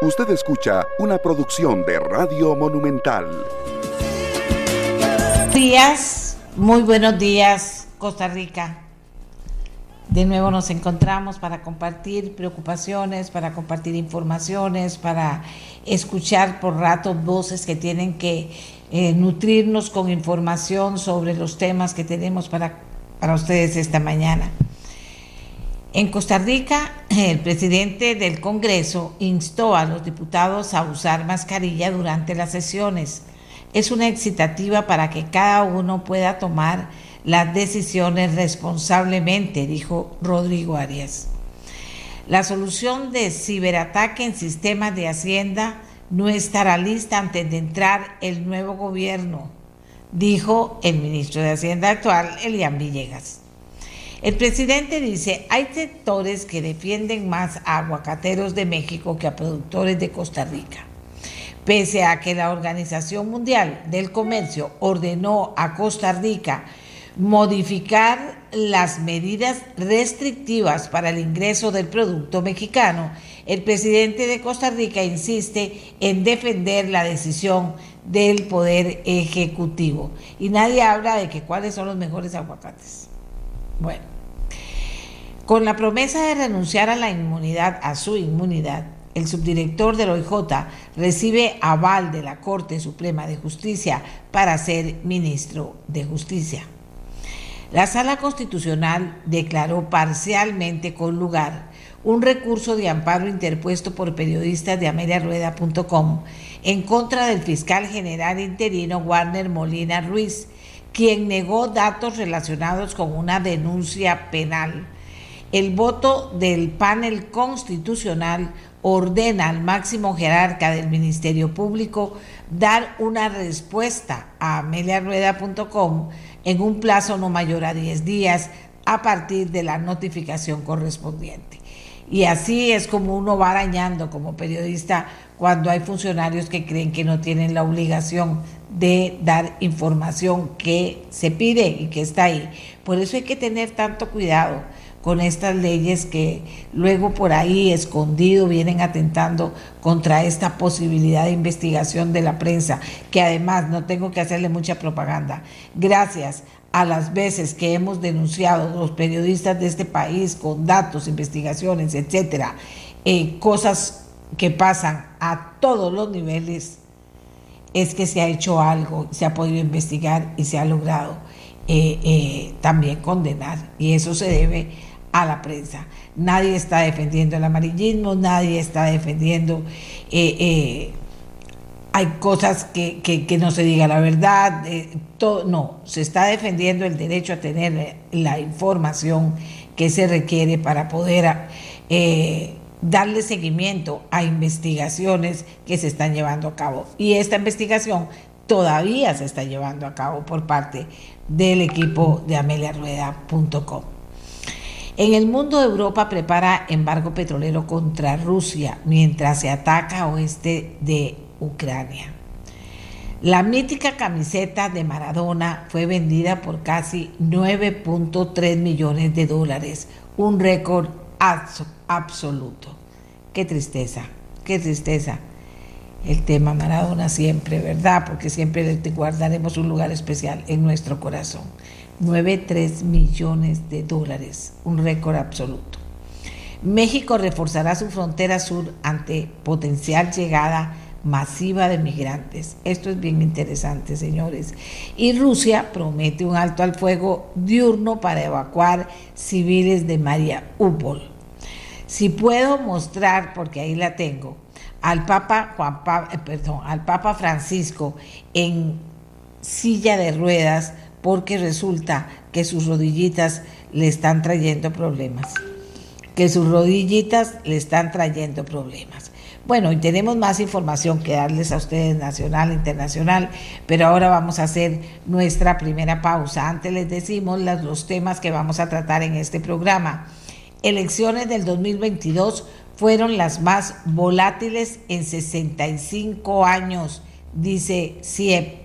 Usted escucha una producción de Radio Monumental. Días, muy buenos días, Costa Rica. De nuevo nos encontramos para compartir preocupaciones, para compartir informaciones, para escuchar por rato voces que tienen que eh, nutrirnos con información sobre los temas que tenemos para, para ustedes esta mañana. En Costa Rica, el presidente del Congreso instó a los diputados a usar mascarilla durante las sesiones. Es una excitativa para que cada uno pueda tomar las decisiones responsablemente, dijo Rodrigo Arias. La solución de ciberataque en sistemas de Hacienda no estará lista antes de entrar el nuevo gobierno, dijo el ministro de Hacienda actual, Elian Villegas. El presidente dice, hay sectores que defienden más a aguacateros de México que a productores de Costa Rica. Pese a que la Organización Mundial del Comercio ordenó a Costa Rica modificar las medidas restrictivas para el ingreso del producto mexicano, el presidente de Costa Rica insiste en defender la decisión del Poder Ejecutivo. Y nadie habla de que cuáles son los mejores aguacates. Bueno, con la promesa de renunciar a la inmunidad, a su inmunidad, el subdirector del OIJ recibe aval de la Corte Suprema de Justicia para ser ministro de Justicia. La Sala Constitucional declaró parcialmente con lugar un recurso de amparo interpuesto por periodistas de ameliarueda.com en contra del fiscal general interino Warner Molina Ruiz, quien negó datos relacionados con una denuncia penal. El voto del panel constitucional ordena al máximo jerarca del Ministerio Público dar una respuesta a ameliarueda.com en un plazo no mayor a 10 días a partir de la notificación correspondiente. Y así es como uno va arañando como periodista cuando hay funcionarios que creen que no tienen la obligación de dar información que se pide y que está ahí. Por eso hay que tener tanto cuidado con estas leyes que luego por ahí escondido vienen atentando contra esta posibilidad de investigación de la prensa, que además no tengo que hacerle mucha propaganda. Gracias a las veces que hemos denunciado los periodistas de este país con datos, investigaciones, etcétera, eh, cosas que pasan a todos los niveles, es que se ha hecho algo, se ha podido investigar y se ha logrado eh, eh, también condenar. Y eso se debe a la prensa. Nadie está defendiendo el amarillismo, nadie está defendiendo... Eh, hay cosas que, no se diga la verdad, todo, no, se está defendiendo el derecho a tener la información que se requiere para poder darle seguimiento a investigaciones que se están llevando a cabo. Y esta investigación todavía se está llevando a cabo por parte del equipo de ameliarueda.com. En el mundo, Europa prepara embargo petrolero contra Rusia mientras se ataca oeste de Ucrania. La mítica camiseta de Maradona fue vendida por casi 9.3 millones de dólares, un récord absoluto. Qué tristeza, qué tristeza. El tema Maradona siempre, ¿verdad? Porque siempre guardaremos un lugar especial en nuestro corazón. 9,3 millones de dólares, un récord absoluto. México reforzará su frontera sur ante potencial llegada masiva de migrantes. Esto es bien interesante, señores. Y Rusia promete un alto al fuego diurno para evacuar civiles de Mariupol. Si puedo mostrar, porque ahí la tengo, al Papa Juan eh, perdón, al Papa Francisco en silla de ruedas, porque resulta que sus rodillitas le están trayendo problemas. Que sus rodillitas le están trayendo problemas. Bueno, y tenemos más información que darles a ustedes nacional, internacional, pero ahora vamos a hacer nuestra primera pausa. Antes les decimos los temas que vamos a tratar en este programa elecciones del 2022 fueron las más volátiles en 65 años, dice CIEP,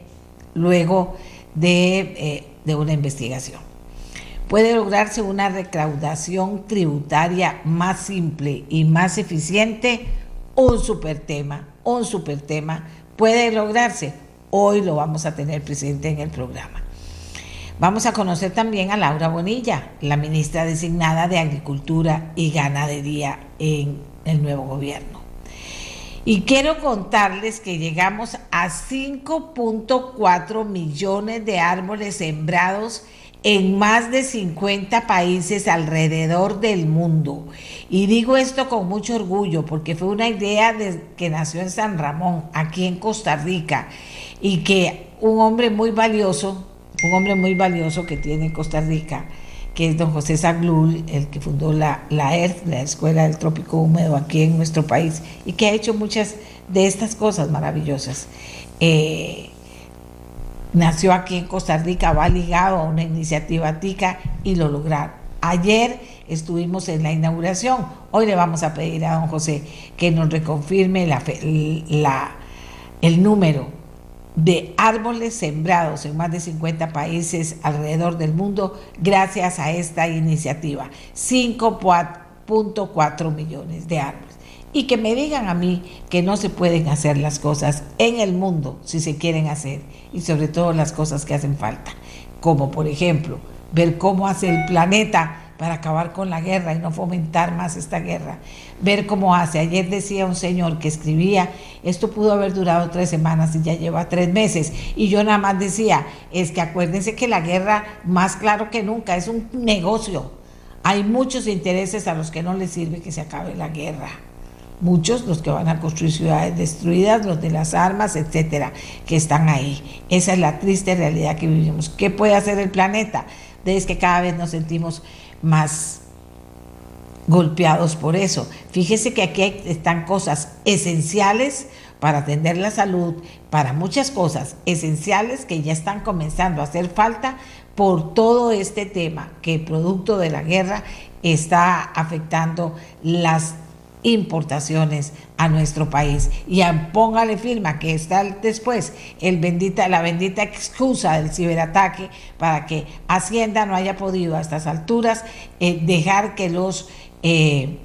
luego de, eh, de una investigación. Puede lograrse una recaudación tributaria más simple y más eficiente un super tema, un super tema. Puede lograrse. Hoy lo vamos a tener presente en el programa. Vamos a conocer también a Laura Bonilla, la ministra designada de Agricultura y Ganadería en el nuevo gobierno. Y quiero contarles que llegamos a 5.4 millones de árboles sembrados en más de 50 países alrededor del mundo. Y digo esto con mucho orgullo porque fue una idea que nació en San Ramón, aquí en Costa Rica, y que un hombre muy valioso, un hombre muy valioso que tiene Costa Rica, que es don José Zaglul, el que fundó la, la ERF, la Escuela del Trópico Húmedo aquí en nuestro país, y que ha hecho muchas de estas cosas maravillosas. Eh, nació aquí en Costa Rica, va ligado a una iniciativa TICA y lo lograron. Ayer estuvimos en la inauguración, hoy le vamos a pedir a don José que nos reconfirme la, el número de árboles sembrados en más de 50 países alrededor del mundo gracias a esta iniciativa. 5.4 millones de árboles y que me digan a mí que no se pueden hacer las cosas en el mundo si se quieren hacer y sobre todo las cosas que hacen falta, como por ejemplo ver cómo hace el planeta para acabar con la guerra y no fomentar más esta guerra, ver cómo hace. Ayer decía un señor que escribía, esto pudo haber durado tres semanas y ya lleva tres meses, y yo nada más decía, es que acuérdense que la guerra, más claro que nunca, es un negocio. Hay muchos intereses a los que no les sirve que se acabe la guerra muchos los que van a construir ciudades destruidas, los de las armas, etcétera, que están ahí. Esa es la triste realidad que vivimos. ¿Qué puede hacer el planeta? Es que cada vez nos sentimos más golpeados por eso. Fíjese que aquí están cosas esenciales para atender la salud, para muchas cosas esenciales que ya están comenzando a hacer falta por todo este tema que producto de la guerra está afectando las importaciones a nuestro país. Y póngale firma que está después el bendita, la bendita excusa del ciberataque para que Hacienda no haya podido a estas alturas eh, dejar que los... Eh,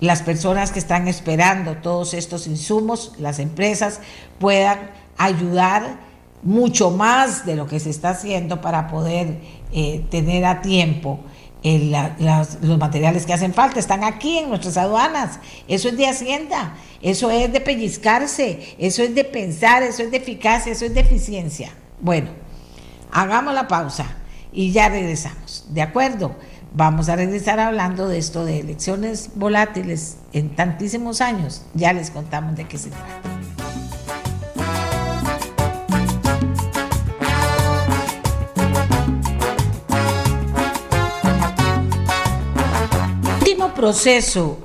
las personas que están esperando todos estos insumos, las empresas, puedan ayudar mucho más de lo que se está haciendo para poder eh, tener a tiempo los materiales que hacen falta están aquí en nuestras aduanas. Eso es de Hacienda, eso es de pellizcarse, eso es de pensar, eso es de eficacia, eso es de eficiencia. Bueno, hagamos la pausa y ya regresamos. ¿De acuerdo? Vamos a regresar hablando de esto de elecciones volátiles en tantísimos años. Ya les contamos de qué se trata. Proceso,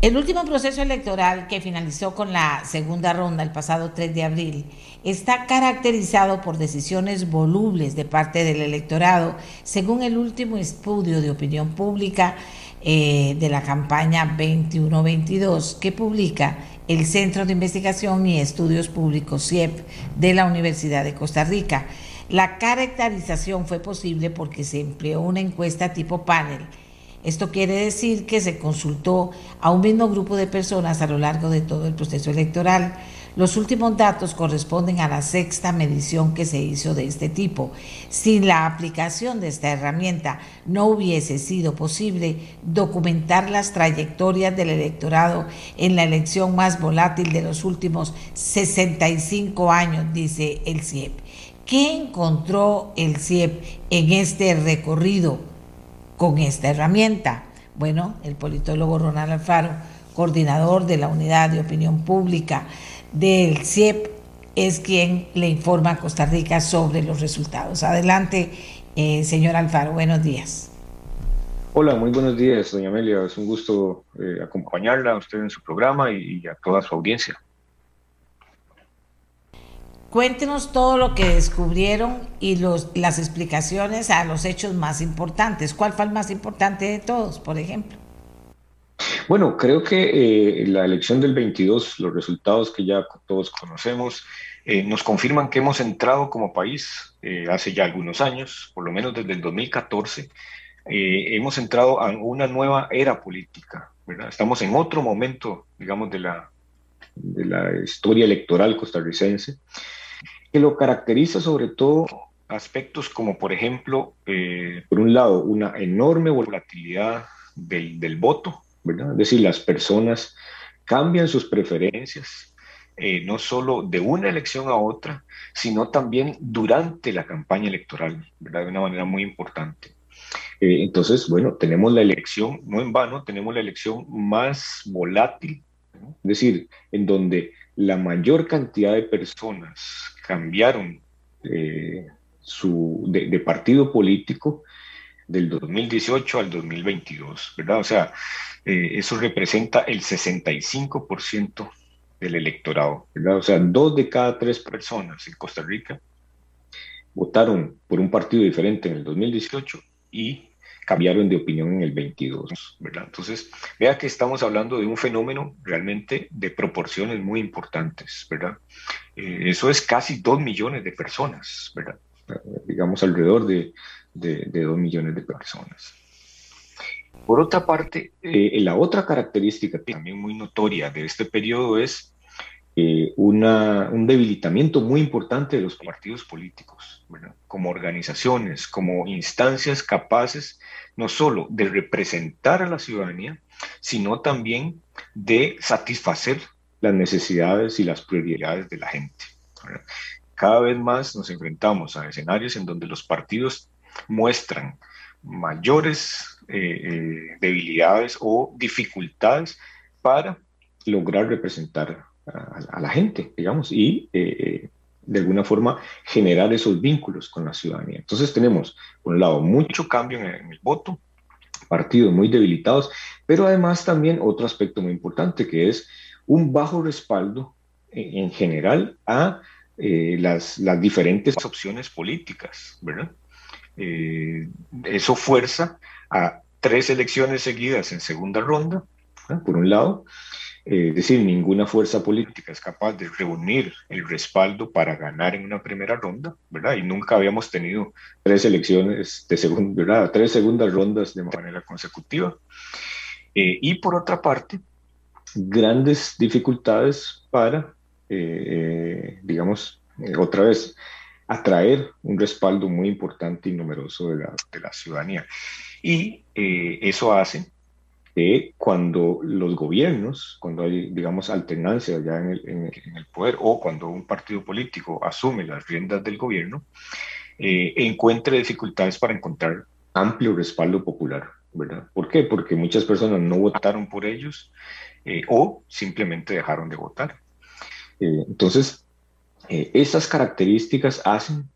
el último proceso electoral que finalizó con la segunda ronda el pasado 3 de abril está caracterizado por decisiones volubles de parte del electorado, según el último estudio de opinión pública eh, de la campaña 21-22 que publica el Centro de Investigación y Estudios Públicos CIEP de la Universidad de Costa Rica. La caracterización fue posible porque se empleó una encuesta tipo panel esto quiere decir que se consultó a un mismo grupo de personas a lo largo de todo el proceso electoral. Los últimos datos corresponden a la sexta medición que se hizo de este tipo. Sin la aplicación de esta herramienta no hubiese sido posible documentar las trayectorias del electorado en la elección más volátil de los últimos 65 años, dice el CIEP. ¿Qué encontró el CIEP en este recorrido? Con esta herramienta? Bueno, el politólogo Ronald Alfaro, coordinador de la Unidad de Opinión Pública del CIEP, es quien le informa a Costa Rica sobre los resultados. Adelante, eh, señor Alfaro, buenos días. Hola, muy buenos días, doña Amelia. Es un gusto eh, acompañarla a usted en su programa y a toda su audiencia. Cuéntenos todo lo que descubrieron y los, las explicaciones a los hechos más importantes. ¿Cuál fue el más importante de todos, por ejemplo? Bueno, creo que eh, la elección del 22, los resultados que ya todos conocemos, eh, nos confirman que hemos entrado como país eh, hace ya algunos años, por lo menos desde el 2014, hemos entrado a una nueva era política. ¿verdad? Estamos en otro momento, digamos, de la, de la historia electoral costarricense, que lo caracteriza sobre todo aspectos como, por ejemplo, eh, por un lado, una enorme volatilidad del, del voto, ¿verdad? Es decir, las personas cambian sus preferencias, eh, no solo de una elección a otra, sino también durante la campaña electoral, ¿verdad? de una manera muy importante. Eh, entonces, bueno, tenemos la elección, no en vano, tenemos la elección más volátil, es decir, en donde la mayor cantidad de personas cambiaron eh, su, de, partido político del 2018 al 2022, ¿verdad? O sea, eh, eso representa el 65% del electorado, ¿verdad? O sea, dos de cada tres personas en Costa Rica votaron por un partido diferente en el 2018 y cambiaron de opinión en el 22, ¿verdad? Entonces, vea que estamos hablando de un fenómeno realmente de proporciones muy importantes, ¿verdad? Eh, eso es casi dos millones de personas, ¿verdad? Digamos alrededor de, de, dos millones de personas. Por otra parte, eh, la otra característica también muy notoria de este periodo es eh, una, un debilitamiento muy importante de los partidos políticos, como organizaciones, como instancias capaces no solo de representar a la ciudadanía, sino también de satisfacer las necesidades y las prioridades de la gente. Cada vez más nos enfrentamos a escenarios en donde los partidos muestran mayores eh, eh, debilidades o dificultades para lograr representar a, la gente, digamos, y eh, de alguna forma generar esos vínculos con la ciudadanía. Entonces tenemos, por un lado, mucho cambio en el, voto, partidos muy debilitados, pero además también otro aspecto muy importante que es un bajo respaldo en, general a eh, las, diferentes opciones políticas, ¿verdad? Eh, eso fuerza a tres elecciones seguidas en segunda ronda, por un lado, eh, es decir, ninguna fuerza política es capaz de reunir el respaldo para ganar en una primera ronda, ¿verdad? Y nunca habíamos tenido tres elecciones de segunda, ¿verdad? Tres segundas rondas de manera consecutiva. Eh, y por otra parte, grandes dificultades para, eh, digamos, otra vez, atraer un respaldo muy importante y numeroso de la, de la ciudadanía. Y eso hace cuando los gobiernos, cuando hay, digamos, alternancia ya en el, en, el, poder o cuando un partido político asume las riendas del gobierno, eh, encuentre dificultades para encontrar amplio respaldo popular, ¿verdad? ¿Por qué? Porque muchas personas no votaron por ellos eh, o simplemente dejaron de votar. Eh, entonces, esas características hacen,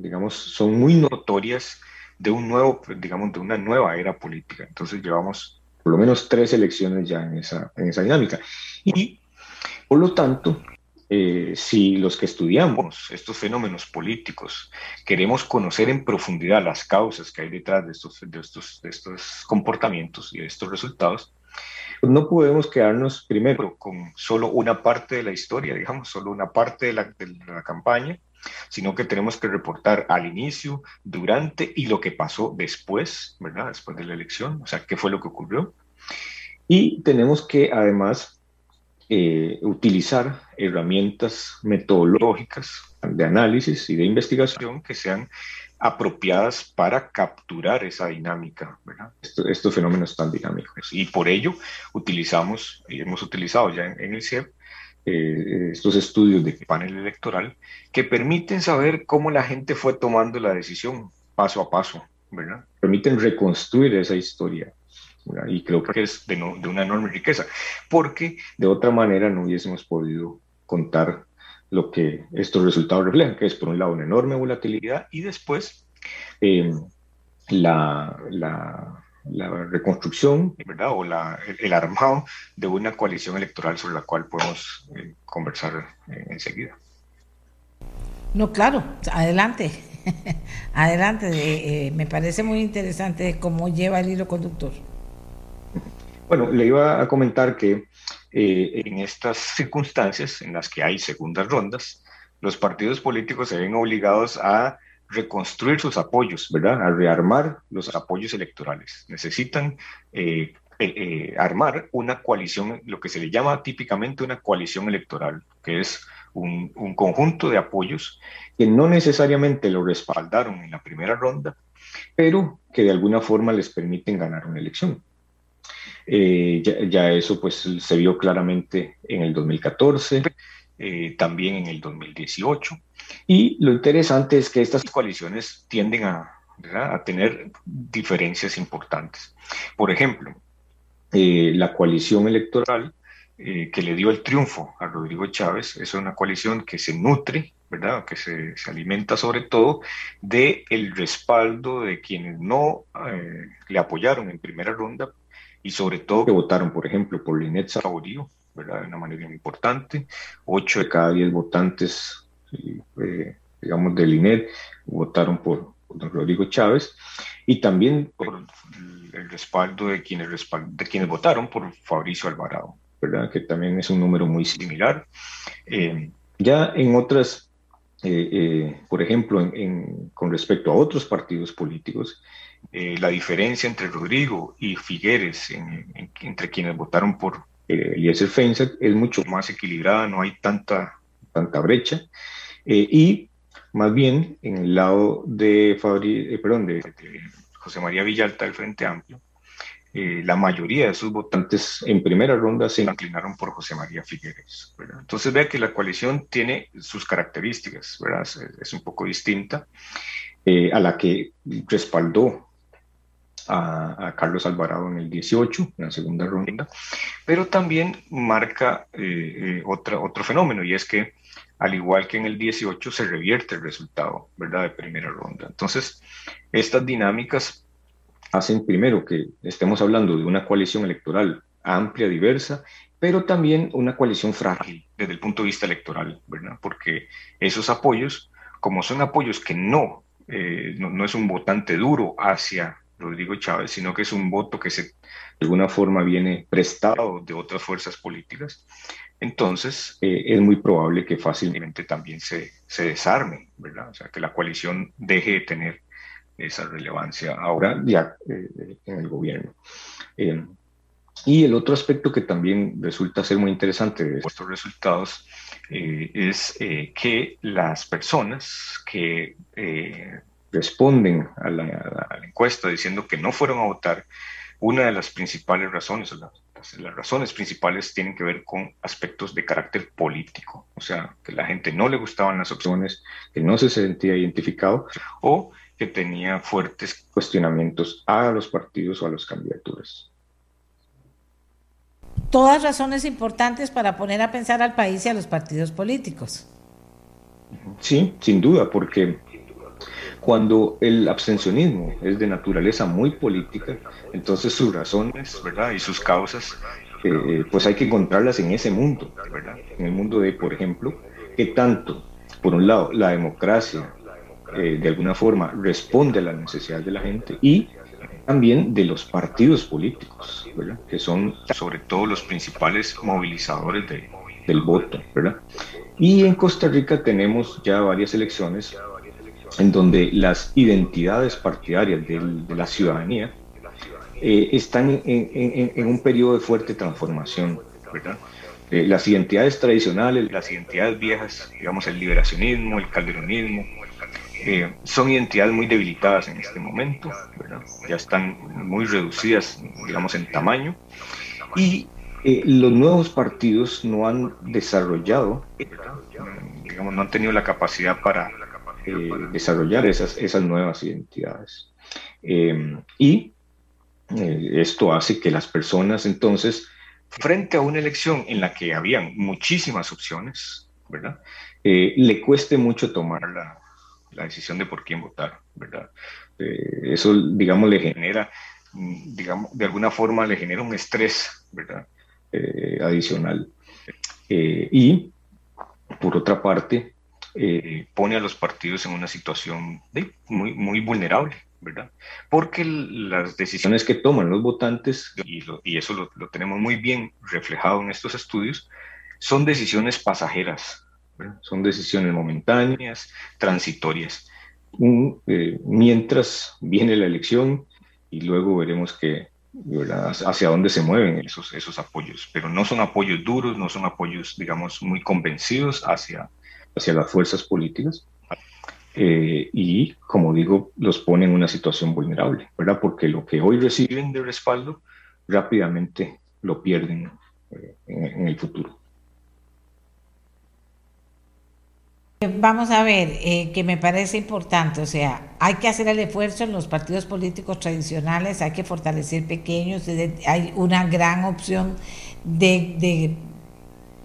digamos, son muy notorias de un nuevo, digamos, de una nueva era política. Entonces llevamos por lo menos tres elecciones ya en esa, en esa dinámica. Y, por lo tanto, eh, si los que estudiamos estos fenómenos políticos queremos conocer en profundidad las causas que hay detrás de estos, de estos, de estos comportamientos y de estos resultados, no podemos quedarnos primero con solo una parte de la historia, digamos, solo una parte de la, campaña, sino que tenemos que reportar al inicio, durante y lo que pasó después, ¿verdad? Después de la elección, o sea, qué fue lo que ocurrió. Y tenemos que además eh, utilizar herramientas metodológicas de análisis y de investigación que sean apropiadas para capturar esa dinámica, estos fenómenos tan dinámicos. Y por ello utilizamos, y hemos utilizado ya en, el CIEP, eh, estos estudios de panel electoral que permiten saber cómo la gente fue tomando la decisión paso a paso. Permiten reconstruir esa historia. Y creo que es de una enorme riqueza, porque de otra manera no hubiésemos podido contar lo que estos resultados reflejan, que es por un lado una enorme volatilidad y después eh, la, la, la reconstrucción, ¿verdad? O la, el, armado de una coalición electoral sobre la cual podemos eh, conversar eh, enseguida. No, claro, adelante, adelante, eh, me parece muy interesante cómo lleva el hilo conductor. Bueno, le iba a comentar que en estas circunstancias en las que hay segundas rondas, los partidos políticos se ven obligados a reconstruir sus apoyos, ¿verdad? A rearmar los apoyos electorales. Necesitan eh, armar una coalición, lo que se le llama típicamente una coalición electoral, que es un, un, conjunto de apoyos que no necesariamente lo respaldaron en la primera ronda, pero que de alguna forma les permiten ganar una elección. Eh, ya, eso pues se vio claramente en el 2014, eh, también en el 2018. Y lo interesante es que estas coaliciones tienden a, a tener diferencias importantes. Por ejemplo, eh, la coalición electoral que le dio el triunfo a Rodrigo Chávez es una coalición que se nutre, ¿verdad? que se, se alimenta sobre todo de el respaldo de quienes no le apoyaron en primera ronda, y sobre todo que votaron, por ejemplo, por Linet Saborío, ¿verdad? de una manera importante. Ocho de cada diez votantes, eh, digamos, de Linet votaron por, don Rodrigo Chávez y también por el respaldo de quienes, de quienes votaron por Fabricio Alvarado, ¿verdad? que también es un número muy similar. Eh, ya en otras, eh, por ejemplo, con respecto a otros partidos políticos, eh, la diferencia entre Rodrigo y Figueres, entre quienes votaron por eh, Eliezer es mucho más equilibrada, no hay tanta, tanta brecha. Eh, y más bien, en el lado de, Fabri, eh, perdón, de, José María Villalta del Frente Amplio, la mayoría de sus votantes en primera ronda se inclinaron por José María Figueres. Entonces vea que la coalición tiene sus características, ¿verdad? Es, es un poco distinta a la que respaldó a, Carlos Alvarado en el 18, en la segunda ronda, pero también marca eh, eh, otra, otro fenómeno y es que al igual que en el 18 se revierte el resultado, ¿verdad?, de primera ronda. Entonces, estas dinámicas hacen primero que estemos hablando de una coalición electoral amplia, diversa, pero también una coalición frágil desde el punto de vista electoral, ¿verdad? Porque esos apoyos, como son apoyos que no, eh, no, no, es un votante duro hacia Rodrigo Chávez, sino que es un voto que se, de alguna forma viene prestado de otras fuerzas políticas, entonces eh, es muy probable que fácilmente también se, se, desarme, ¿verdad? O sea, que la coalición deje de tener esa relevancia ahora ya eh, en el gobierno. Eh, y el otro aspecto que también resulta ser muy interesante de estos resultados es que las personas que responden a la, encuesta diciendo que no fueron a votar, una de las principales razones, las, las, razones principales tienen que ver con aspectos de carácter político, o sea, que la gente no le gustaban las opciones, que no se sentía identificado o que tenía fuertes cuestionamientos a los partidos o a las candidaturas. Todas razones importantes para poner a pensar al país y a los partidos políticos. Sí, sin duda, porque cuando el abstencionismo es de naturaleza muy política, entonces sus razones, ¿verdad? Y sus causas, eh, pues hay que encontrarlas en ese mundo, ¿verdad? En el mundo de, por ejemplo, que tanto, por un lado, la democracia eh, de alguna forma responde a las necesidades de la gente y también de los partidos políticos, ¿verdad? Que son sobre todo los principales movilizadores del voto, ¿verdad? Y en Costa Rica tenemos ya varias elecciones en donde las identidades partidarias de la ciudadanía eh, están en, un periodo de fuerte transformación, ¿verdad? Eh, las identidades tradicionales, las identidades viejas, digamos el liberacionismo, el calderonismo, eh, son identidades muy debilitadas en este momento, ¿verdad? ya están muy reducidas, digamos, en tamaño, y los nuevos partidos no han desarrollado, digamos, no han tenido la capacidad para eh, desarrollar esas, esas nuevas identidades. Eh, y eh, esto hace que las personas entonces, frente a una elección en la que habían muchísimas opciones, ¿verdad? le cueste mucho tomar la, la, decisión de por quién votar, ¿verdad? eso, digamos, le genera, digamos, de alguna forma le genera un estrés, ¿verdad? adicional. y, por otra parte, eh, pone a los partidos en una situación muy, muy vulnerable, ¿verdad? Porque las decisiones que toman los votantes, y, eso lo, tenemos muy bien reflejado en estos estudios, son decisiones pasajeras, son decisiones momentáneas, transitorias. Eh, mientras viene la elección y luego veremos que hacia dónde se mueven esos, esos apoyos, pero no son apoyos duros, no son apoyos, digamos, muy convencidos hacia, hacia las fuerzas políticas. Eh, y, como digo, los pone en una situación vulnerable, ¿verdad? Porque lo que hoy reciben de respaldo rápidamente lo pierden eh, en el futuro. Vamos a ver, eh, que me parece importante, o sea, hay que hacer el esfuerzo en los partidos políticos tradicionales, hay que fortalecer pequeños, hay una gran opción de, de,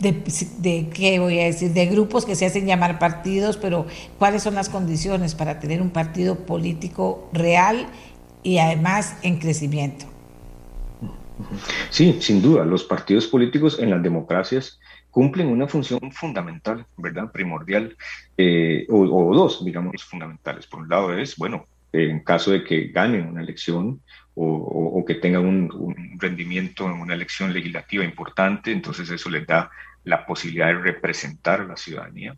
de, ¿qué voy a decir?, de grupos que se hacen llamar partidos, pero ¿cuáles son las condiciones para tener un partido político real y además en crecimiento? Sí, sin duda, los partidos políticos en las democracias cumplen una función fundamental, ¿verdad? Primordial, eh, o, dos, digamos, fundamentales. Por un lado es, bueno, en caso de que ganen una elección o, que tengan un, rendimiento en una elección legislativa importante, entonces eso les da la posibilidad de representar a la ciudadanía.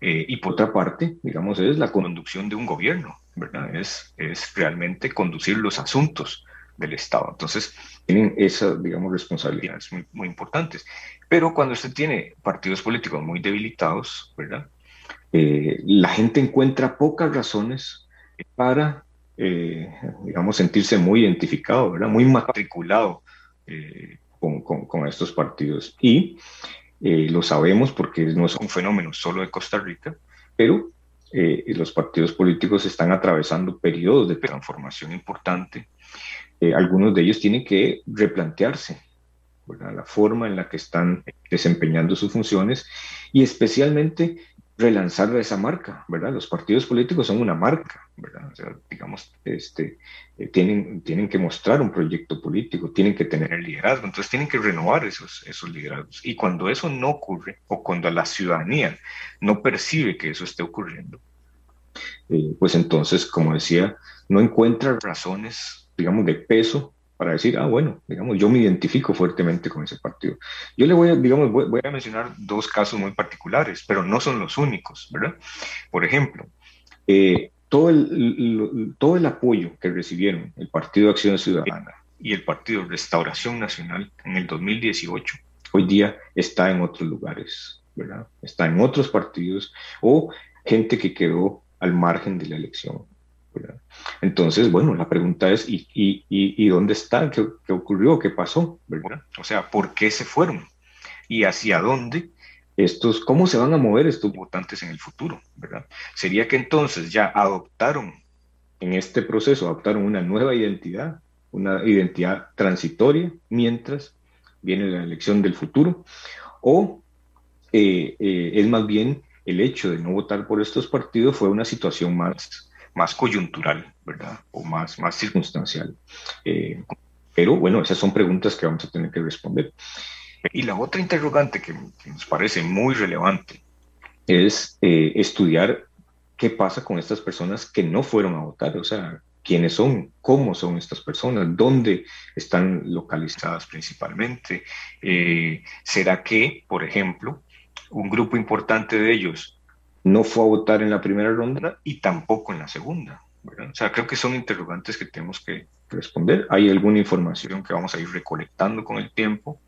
Eh, y por otra parte, digamos, es la conducción de un gobierno, ¿verdad? Es, es realmente conducir los asuntos del Estado. Entonces, tienen esas, digamos, responsabilidades muy, importantes. Pero cuando usted tiene partidos políticos muy debilitados, ¿verdad? Eh, la gente encuentra pocas razones para, eh, digamos, sentirse muy identificado, ¿verdad? Muy matriculado eh, con, con, estos partidos. Y lo sabemos porque no es un fenómeno solo de Costa Rica, pero los partidos políticos están atravesando periodos de transformación importante. algunos de ellos tienen que replantearse la forma en la que están desempeñando sus funciones y especialmente relanzar esa marca, ¿verdad? Los partidos políticos son una marca, ¿verdad? O sea, digamos, este, eh, tienen, tienen que mostrar un proyecto político, tienen que tener liderazgo, entonces tienen que renovar esos, esos liderazgos. Y cuando eso no ocurre, o cuando la ciudadanía no percibe que eso esté ocurriendo, eh, pues entonces, como decía, no encuentra razones, digamos, de peso para decir, ah, bueno, digamos, yo me identifico fuertemente con ese partido. Yo le voy a, digamos, voy, a mencionar dos casos muy particulares, pero no son los únicos, ¿verdad? Por ejemplo, eh, todo, el, todo el apoyo que recibieron el Partido de Acción Ciudadana y el Partido Restauración Nacional en el 2018, hoy día está en otros lugares, ¿verdad? Está en otros partidos o gente que quedó al margen de la elección. Entonces, bueno, la pregunta es, ¿y, y, y dónde están? ¿Qué, ¿Qué, ocurrió? ¿Qué pasó? O sea, ¿por qué se fueron? ¿Y hacia dónde? Estos, ¿Cómo se van a mover estos votantes en el futuro? ¿verdad? Sería que entonces ya adoptaron en este proceso, adoptaron una nueva identidad, una identidad transitoria, mientras viene la elección del futuro, o eh, eh, es más bien el hecho de no votar por estos partidos fue una situación más más coyuntural, ¿verdad? O más, más circunstancial. Eh, pero bueno, esas son preguntas que vamos a tener que responder. Y la otra interrogante que, nos parece muy relevante es eh, estudiar qué pasa con estas personas que no fueron a votar, o sea, quiénes son, cómo son estas personas, dónde están localizadas principalmente. Eh, ¿Será que, por ejemplo, un grupo importante de ellos no fue a votar en la primera ronda y tampoco en la segunda. O sea, creo que son interrogantes que tenemos que responder. Hay alguna información que vamos a ir recolectando con el tiempo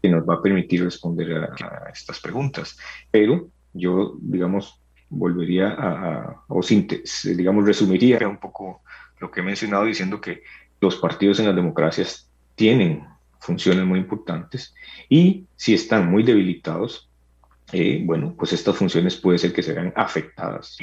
que nos va a permitir responder a, estas preguntas. Pero yo, digamos, volvería a, o digamos, resumiría un poco lo que he mencionado diciendo que los partidos en las democracias tienen funciones muy importantes y si están muy debilitados, eh, bueno, pues estas funciones puede ser que se vean afectadas.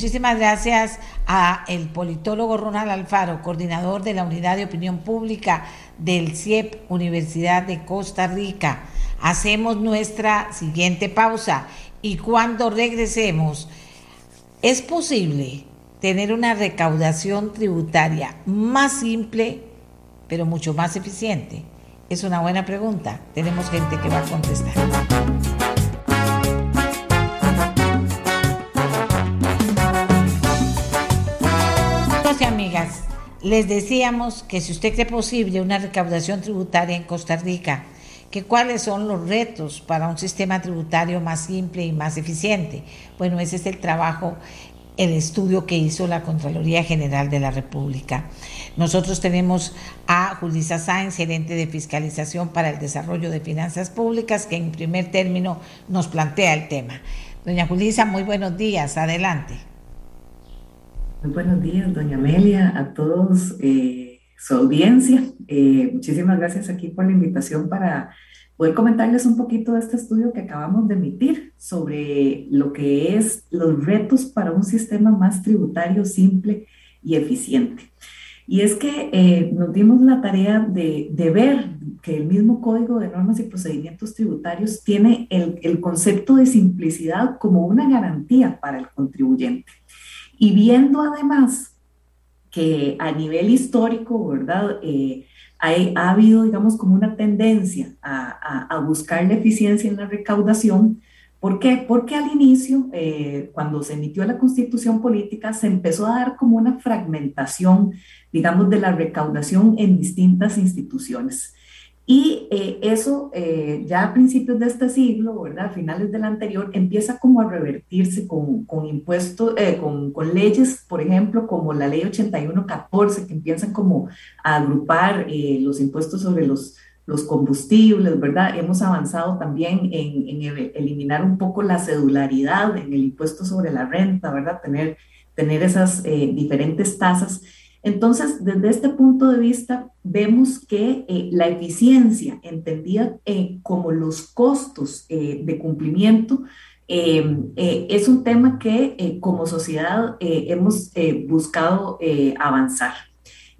Muchísimas gracias a el politólogo Ronald Alfaro, coordinador de la Unidad de Opinión Pública del CIEP Universidad de Costa Rica. Hacemos nuestra siguiente pausa y cuando regresemos, ¿es posible tener una recaudación tributaria más simple, pero mucho más eficiente? Es una buena pregunta. Tenemos gente que va a contestar. Amigos amigas, les decíamos que si usted cree posible una recaudación tributaria en Costa Rica, que cuáles son los retos para un sistema tributario más simple y más eficiente. Bueno, ese es el trabajo el estudio que hizo la Contraloría General de la República. Nosotros tenemos a Julisa Sáenz, gerente de fiscalización para el desarrollo de finanzas públicas, que en primer término nos plantea el tema. Doña Julisa, muy buenos días, adelante. Muy buenos días, doña Amelia, a todos eh, su audiencia. Eh, muchísimas gracias aquí por la invitación para poder comentarles un poquito de este estudio que acabamos de emitir sobre lo que es los retos para un sistema más tributario simple y eficiente. Y es que eh, nos dimos la tarea de, de, ver que el mismo Código de Normas y Procedimientos Tributarios tiene el, el, concepto de simplicidad como una garantía para el contribuyente. Y viendo además que a nivel histórico, ¿verdad? Eh, hay, ha habido, digamos, como una tendencia a, a, a buscar la eficiencia en la recaudación, ¿Por qué? Porque al inicio, eh, cuando se emitió la constitución política, se empezó a dar como una fragmentación, digamos, de la recaudación en distintas instituciones. Y eh, eso eh, ya a principios de este siglo, ¿verdad? A finales del anterior, empieza como a revertirse con, con impuestos, con, con, leyes, por ejemplo, como la ley 8114, que empiezan como a agrupar los impuestos sobre los los combustibles, ¿verdad? Hemos avanzado también en, eliminar un poco la cedularidad en el impuesto sobre la renta, ¿verdad? Tener, tener esas eh, diferentes tasas. Entonces, desde este punto de vista, vemos que eh, la eficiencia, entendida eh, como los costos de cumplimiento, es un tema que como sociedad hemos buscado avanzar.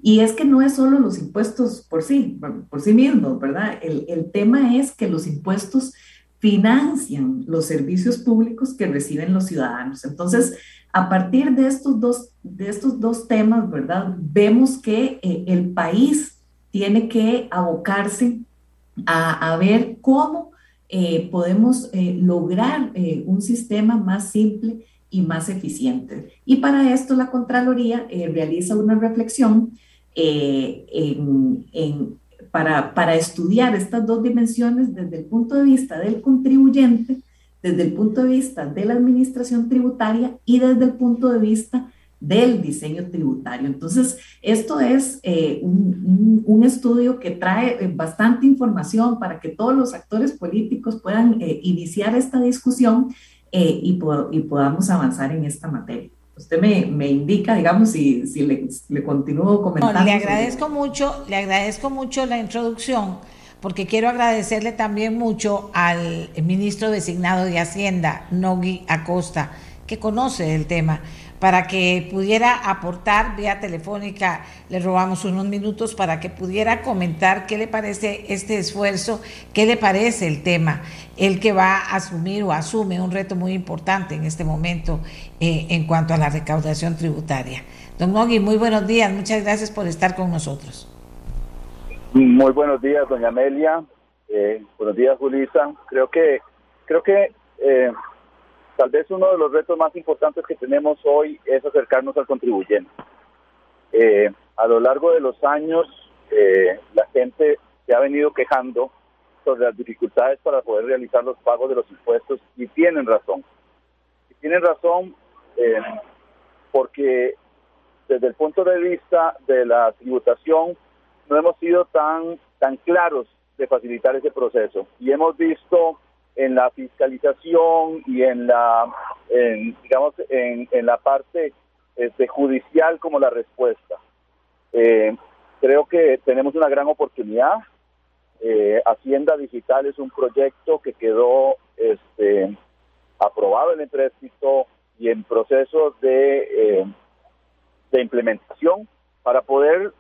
Y es que no es solo los impuestos por sí, sí mismos, ¿verdad? El, tema es que los impuestos financian los servicios públicos que reciben los ciudadanos. Entonces, a partir de estos dos, de estos dos temas, ¿verdad? Vemos que eh, el país tiene que abocarse a, a ver cómo eh, podemos eh, lograr un sistema más simple y más eficiente. Y para esto la Contraloría realiza una reflexión en, para, para estudiar estas dos dimensiones desde el punto de vista del contribuyente, desde el punto de vista de la administración tributaria y desde el punto de vista del diseño tributario. Entonces, esto es eh, un, un, estudio que trae eh, bastante información para que todos los actores políticos puedan iniciar esta discusión y, y podamos avanzar en esta materia usted me, me indica, digamos, si, si le, le, continúo comentando. le agradezco mucho, le agradezco mucho la introducción, porque quiero agradecerle también mucho al ministro designado de Hacienda, Nogui Acosta, que conoce el tema para que pudiera aportar vía telefónica. Le robamos unos minutos para que pudiera comentar qué le parece este esfuerzo, qué le parece el tema, el que va a asumir o asume un reto muy importante en este momento eh, en cuanto a la recaudación tributaria. Don Nogui, muy buenos días, muchas gracias por estar con nosotros. Muy buenos días, doña Amelia. Eh, buenos días, Julisa. Creo que, creo que eh, Tal vez uno de los retos más importantes que tenemos hoy es acercarnos al contribuyente. Eh, a lo largo de los años, eh, la gente se ha venido quejando sobre las dificultades para poder realizar los pagos de los impuestos y tienen razón. Y tienen razón porque desde el punto de vista de la tributación no hemos sido tan, tan claros de facilitar ese proceso y hemos visto en la fiscalización y en la, digamos, en, en, la parte este, judicial como la respuesta. Eh, creo que tenemos una gran oportunidad. Eh, Hacienda Digital es un proyecto que quedó este, aprobado en el empréstito y en proceso de, eh, de implementación para poder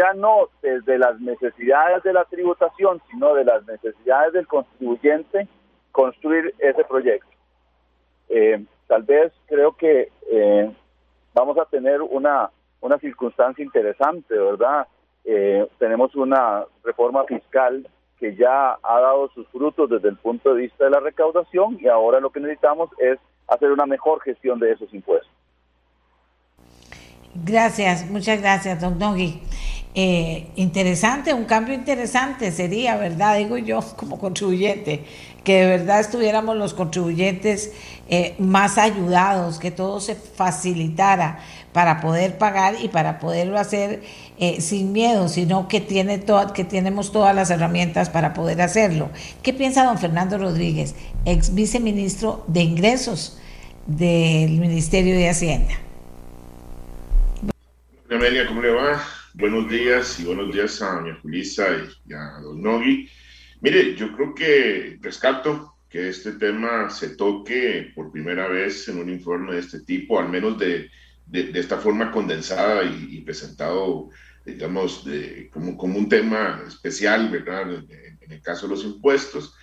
ya no desde las necesidades de la tributación, sino de las necesidades del contribuyente, construir ese proyecto. Eh, tal vez creo que eh, vamos a tener una, una circunstancia interesante, ¿verdad? Eh, tenemos una reforma fiscal que ya ha dado sus frutos desde el punto de vista de la recaudación y ahora lo que necesitamos es hacer una mejor gestión de esos impuestos. Gracias, muchas gracias, don Nogui. Eh, interesante, un cambio interesante sería, ¿verdad? Digo yo como contribuyente, que de verdad estuviéramos los contribuyentes eh, más ayudados, que todo se facilitara para poder pagar y para poderlo hacer eh, sin miedo, sino que, tiene que tenemos todas las herramientas para poder hacerlo. ¿Qué piensa don Fernando Rodríguez, ex viceministro de Ingresos del Ministerio de Hacienda? Amelia, ¿cómo le va? Buenos días y buenos días a doña Julisa y a don Nogui. Mire, yo creo que rescato que este tema se toque por primera vez en un informe de este tipo, al menos de, de, esta forma condensada y, presentado, digamos, de, como, como un tema especial, ¿verdad? En, en el caso de los impuestos.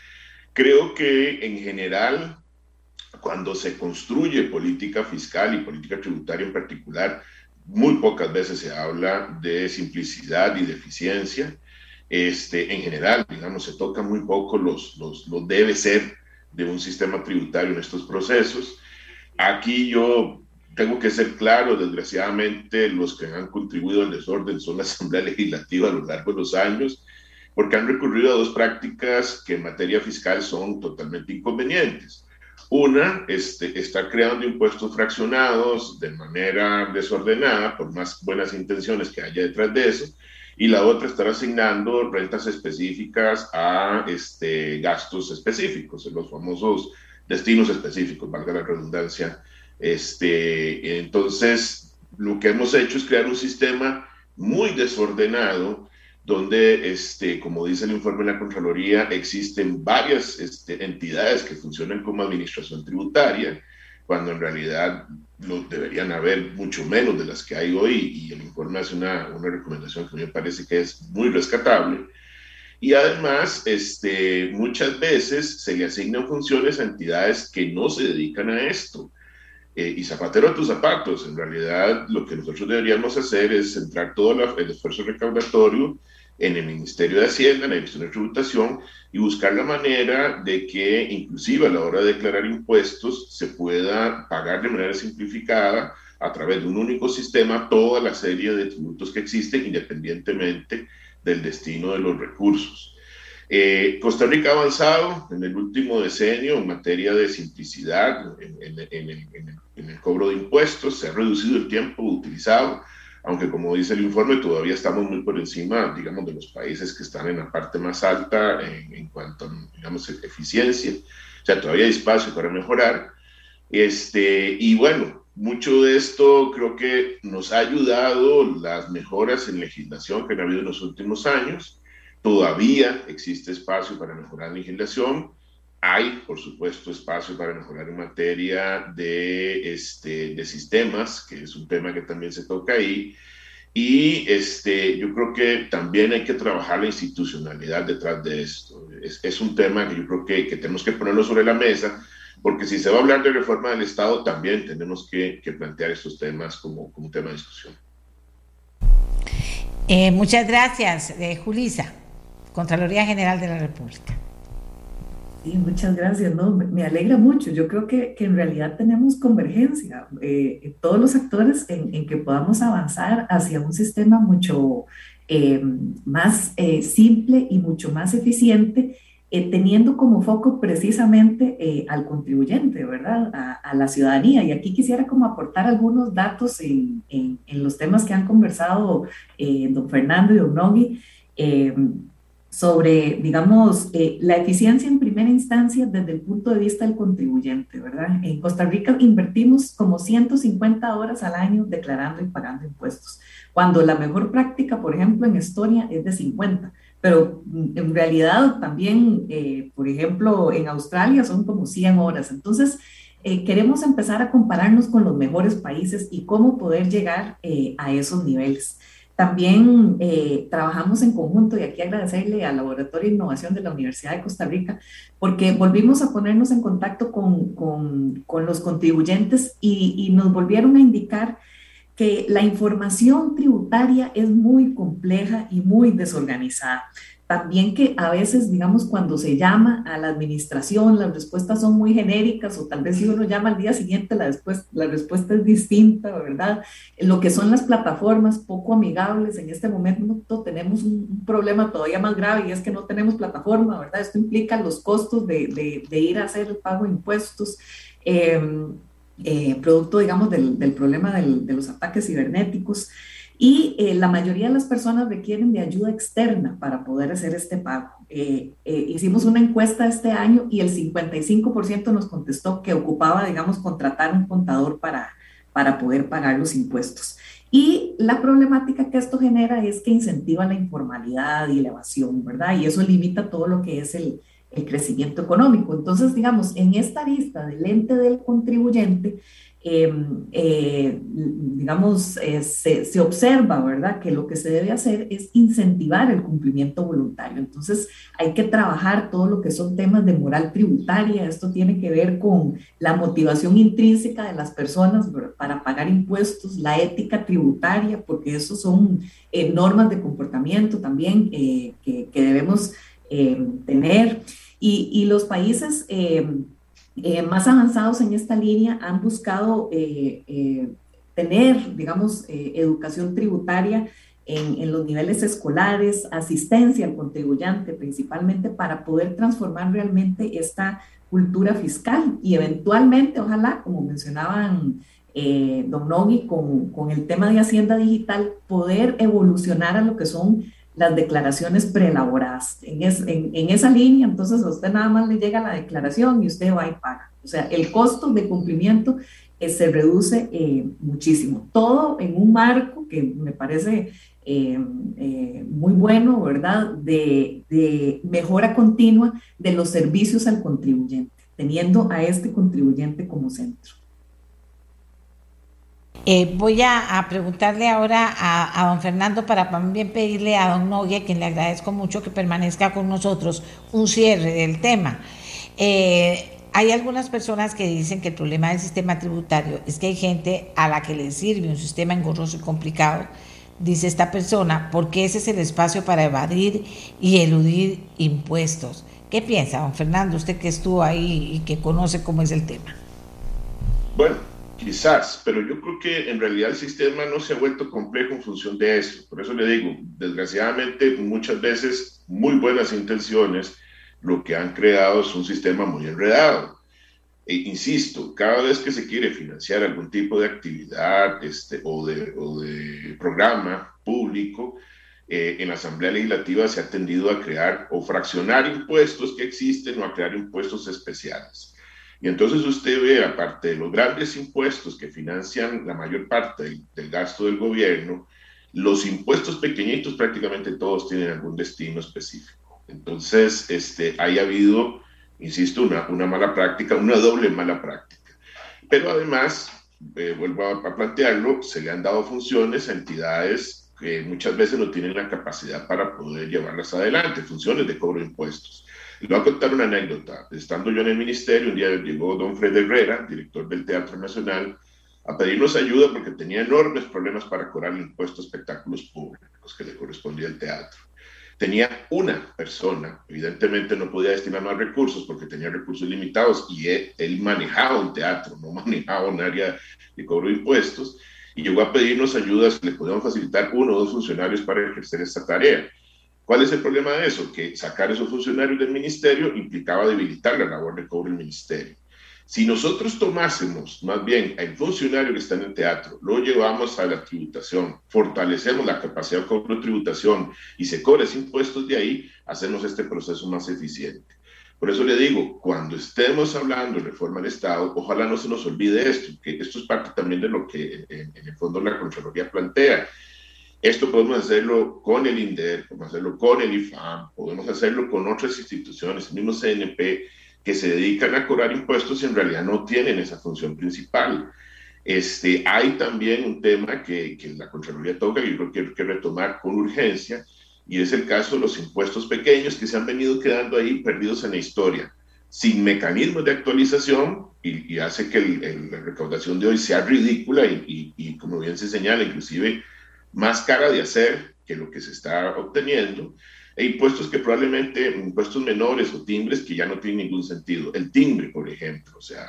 Creo que en general, cuando se construye política fiscal y política tributaria en particular, muy pocas veces se habla de simplicidad y de eficiencia este, en general, digamos, se toca muy poco los, los, los debe ser de un sistema tributario en estos procesos. Aquí yo tengo que ser claro, desgraciadamente los que han contribuido al desorden son la Asamblea Legislativa a lo largo de los años, porque han recurrido a dos prácticas que en materia fiscal son totalmente inconvenientes. Una, este, está creando impuestos fraccionados de manera desordenada, por más buenas intenciones que haya detrás de eso, y la otra estar asignando rentas específicas a este, gastos específicos, los famosos destinos específicos, valga la redundancia. Este, entonces, lo que hemos hecho es crear un sistema muy desordenado donde, este, como dice el informe de la Contraloría, existen varias este, entidades que funcionan como administración tributaria, cuando en realidad lo, deberían haber mucho menos de las que hay hoy y el informe hace una, una recomendación que a mí me parece que es muy rescatable. Y además, este, muchas veces se le asignan funciones a entidades que no se dedican a esto. Eh, y zapatero a tus zapatos, en realidad lo que nosotros deberíamos hacer es centrar todo el esfuerzo recaudatorio en el Ministerio de Hacienda, en la Dirección de Tributación, y buscar la manera de que, inclusive a la hora de declarar impuestos, se pueda pagar de manera simplificada a través de un único sistema toda la serie de tributos que existen, independientemente del destino de los recursos. Eh, Costa Rica ha avanzado en el último decenio en materia de simplicidad en, en, el, en el cobro de impuestos, se ha reducido el tiempo utilizado aunque como dice el informe, todavía estamos muy por encima, digamos, de los países que están en la parte más alta en, cuanto a, digamos, eficiencia. O sea, todavía hay espacio para mejorar. Este, y bueno, mucho de esto creo que nos ha ayudado las mejoras en legislación que han habido en los últimos años. Todavía existe espacio para mejorar la legislación. Hay, por supuesto, espacio para mejorar en materia de, este, de sistemas, que es un tema que también se toca ahí. Y este, yo creo que también hay que trabajar la institucionalidad detrás de esto. Es, es un tema que yo creo que, que, tenemos que ponerlo sobre la mesa, porque si se va a hablar de reforma del Estado, también tenemos que, que plantear estos temas como, como tema de discusión. Eh, muchas gracias, eh, Julisa, Contraloría General de la República. Sí, muchas gracias. Me alegra mucho. Yo creo que, que en realidad tenemos convergencia, eh, todos los actores, en, que podamos avanzar hacia un sistema mucho eh, más eh, simple y mucho más eficiente, eh, teniendo como foco precisamente al contribuyente, ¿verdad? A, la ciudadanía. Y aquí quisiera como aportar algunos datos en, en, los temas que han conversado don Fernando y don Nogui sobre, digamos, eh, la eficiencia en primera instancia desde el punto de vista del contribuyente, ¿verdad? En Costa Rica invertimos como 150 horas al año declarando y pagando impuestos, cuando la mejor práctica, por ejemplo, en Estonia es de 50, pero mm, en realidad también, eh, por ejemplo, en Australia son como 100 horas. Entonces, eh, queremos empezar a compararnos con los mejores países y cómo poder llegar a esos niveles. También eh, trabajamos en conjunto y aquí agradecerle al Laboratorio de Innovación de la Universidad de Costa Rica porque volvimos a ponernos en contacto con, con, los contribuyentes y, nos volvieron a indicar que la información tributaria es muy compleja y muy desorganizada. También que a veces, digamos, cuando se llama a la administración, las respuestas son muy genéricas o tal vez si uno llama al día siguiente, la, la respuesta es distinta, ¿verdad? Lo que son las plataformas poco amigables, en este momento tenemos un, problema todavía más grave y es que no tenemos plataforma, ¿verdad? Esto implica los costos de, de, ir a hacer el pago de impuestos. Em, eh, producto, digamos, del, del problema de los ataques cibernéticos y eh, la mayoría de las personas requieren de ayuda externa para poder hacer este pago. Eh, eh, hicimos una encuesta este año y el 55% nos contestó que ocupaba, digamos, contratar un contador para, para poder pagar los impuestos. Y la problemática que esto genera es que incentiva la informalidad y la evasión, ¿verdad? Y eso limita todo lo que es el, el crecimiento económico. Entonces, digamos, en esta lista del ente del contribuyente, Em, eh, digamos, eh, se, se, observa, ¿verdad?, que lo que se debe hacer es incentivar el cumplimiento voluntario. Entonces, hay que trabajar todo lo que son temas de moral tributaria. Esto tiene que ver con la motivación intrínseca de las personas para pagar impuestos, la ética tributaria, porque eso son eh, normas de comportamiento también que, debemos tener. Y, y, los países eh, más avanzados en esta línea han buscado eh, eh, tener, digamos, educación tributaria en, los niveles escolares, asistencia al contribuyente principalmente para poder transformar realmente esta cultura fiscal y eventualmente, ojalá, como mencionaban Don Nogui, con, con el tema de Hacienda Digital, poder evolucionar a lo que son las declaraciones preelaboradas. En, en, esa línea, entonces a usted nada más le llega la declaración y usted va y paga. O sea, el costo de cumplimiento eh, se reduce eh, muchísimo. Todo en un marco que me parece eh, muy bueno, ¿verdad? De mejora continua de los servicios al contribuyente, teniendo a este contribuyente como centro. Eh, voy a, preguntarle ahora a, don Fernando para también pedirle a don Noguia, quien le agradezco mucho que permanezca con nosotros, un cierre del tema. Eh, hay algunas personas que dicen que el problema del sistema tributario es que hay gente a la que le sirve un sistema engorroso y complicado, dice esta persona, porque ese es el espacio para evadir y eludir impuestos. ¿Qué piensa, don Fernando, usted que estuvo ahí y que conoce cómo es el tema? Bueno, Quizás, pero yo creo que en realidad el sistema no se ha vuelto complejo en función de eso. Por eso le digo, desgraciadamente muchas veces muy buenas intenciones lo que han creado es un sistema muy enredado. E insisto, cada vez que se quiere financiar algún tipo de actividad este, o, de, o de programa público, eh, en la Asamblea Legislativa se ha tendido a crear o fraccionar impuestos que existen o a crear impuestos especiales. Y entonces usted ve, aparte de los grandes impuestos que financian la mayor parte del, gasto del gobierno, los impuestos pequeñitos prácticamente todos tienen algún destino específico. Entonces, este, hay habido, insisto, una, una mala práctica, una doble mala práctica. Pero además, eh, vuelvo a, a plantearlo, se le han dado funciones a entidades que muchas veces no tienen la capacidad para poder llevarlas adelante, funciones de cobro de impuestos. Le voy a contar una anécdota. Estando yo en el ministerio, un día llegó don Fred Herrera, director del Teatro Nacional, a pedirnos ayuda porque tenía enormes problemas para cobrar el impuesto a espectáculos públicos que le correspondía al teatro. Tenía una persona, evidentemente no podía destinar más recursos porque tenía recursos limitados y él, manejaba un teatro, no manejaba un área de cobro de impuestos, y llegó a pedirnos ayudas le podíamos facilitar uno o dos funcionarios para ejercer esta tarea. ¿Cuál es el problema de eso? Que sacar esos funcionarios del ministerio implicaba debilitar la labor de cobro del ministerio. Si nosotros tomásemos más bien al funcionario que está en el teatro, lo llevamos a la tributación, fortalecemos la capacidad de cobro de tributación y se cobra impuestos de ahí, hacemos este proceso más eficiente. Por eso le digo, cuando estemos hablando de reforma del Estado, ojalá no se nos olvide esto, que esto es parte también de lo que en, en el fondo la Contraloría plantea esto podemos hacerlo con el INDER, podemos hacerlo con el IFAM, podemos hacerlo con otras instituciones, el mismo CNP, que se dedican a cobrar impuestos y en realidad no tienen esa función principal. Este, hay también un tema que, que la Contraloría toca y yo creo que hay que retomar con urgencia, y es el caso de los impuestos pequeños que se han venido quedando ahí perdidos en la historia. sin mecanismos de actualización y, hace que la recaudación de hoy sea ridícula y, y, como bien se señala, inclusive más cara de hacer que lo que se está obteniendo, e impuestos que probablemente, impuestos menores o timbres que ya no tienen ningún sentido. El timbre, por ejemplo, o sea,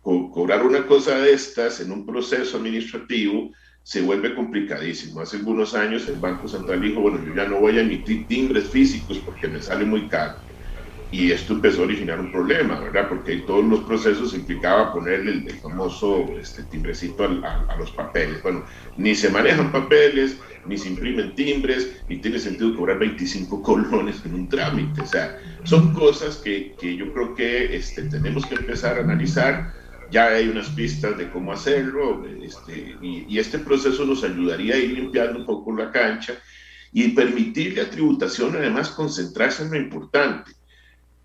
cobrar una cosa de estas en un proceso administrativo se vuelve complicadísimo. Hace algunos años el Banco Central dijo, bueno, yo ya no voy a emitir timbres físicos porque me sale muy caro y esto empezó a originar un problema, ¿verdad? Porque todos los procesos implicaba ponerle el, famoso este, timbrecito a, los papeles. Bueno, ni se manejan papeles, ni se imprimen timbres, ni tiene sentido cobrar 25 colones en un trámite. O sea, son cosas que, que yo creo que este, tenemos que empezar a analizar. Ya hay unas pistas de cómo hacerlo este, y, y este proceso nos ayudaría a ir limpiando un poco la cancha y permitirle a tributación además concentrarse en lo importante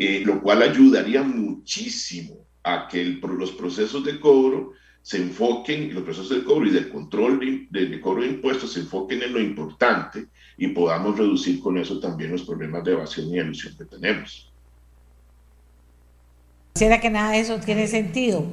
eh, lo cual ayudaría muchísimo a que los procesos de cobro se enfoquen, los procesos de cobro y del control de, cobro de impuestos se enfoquen en lo importante y podamos reducir con eso también los problemas de evasión y elusión que tenemos. ¿Será que nada de eso tiene sentido?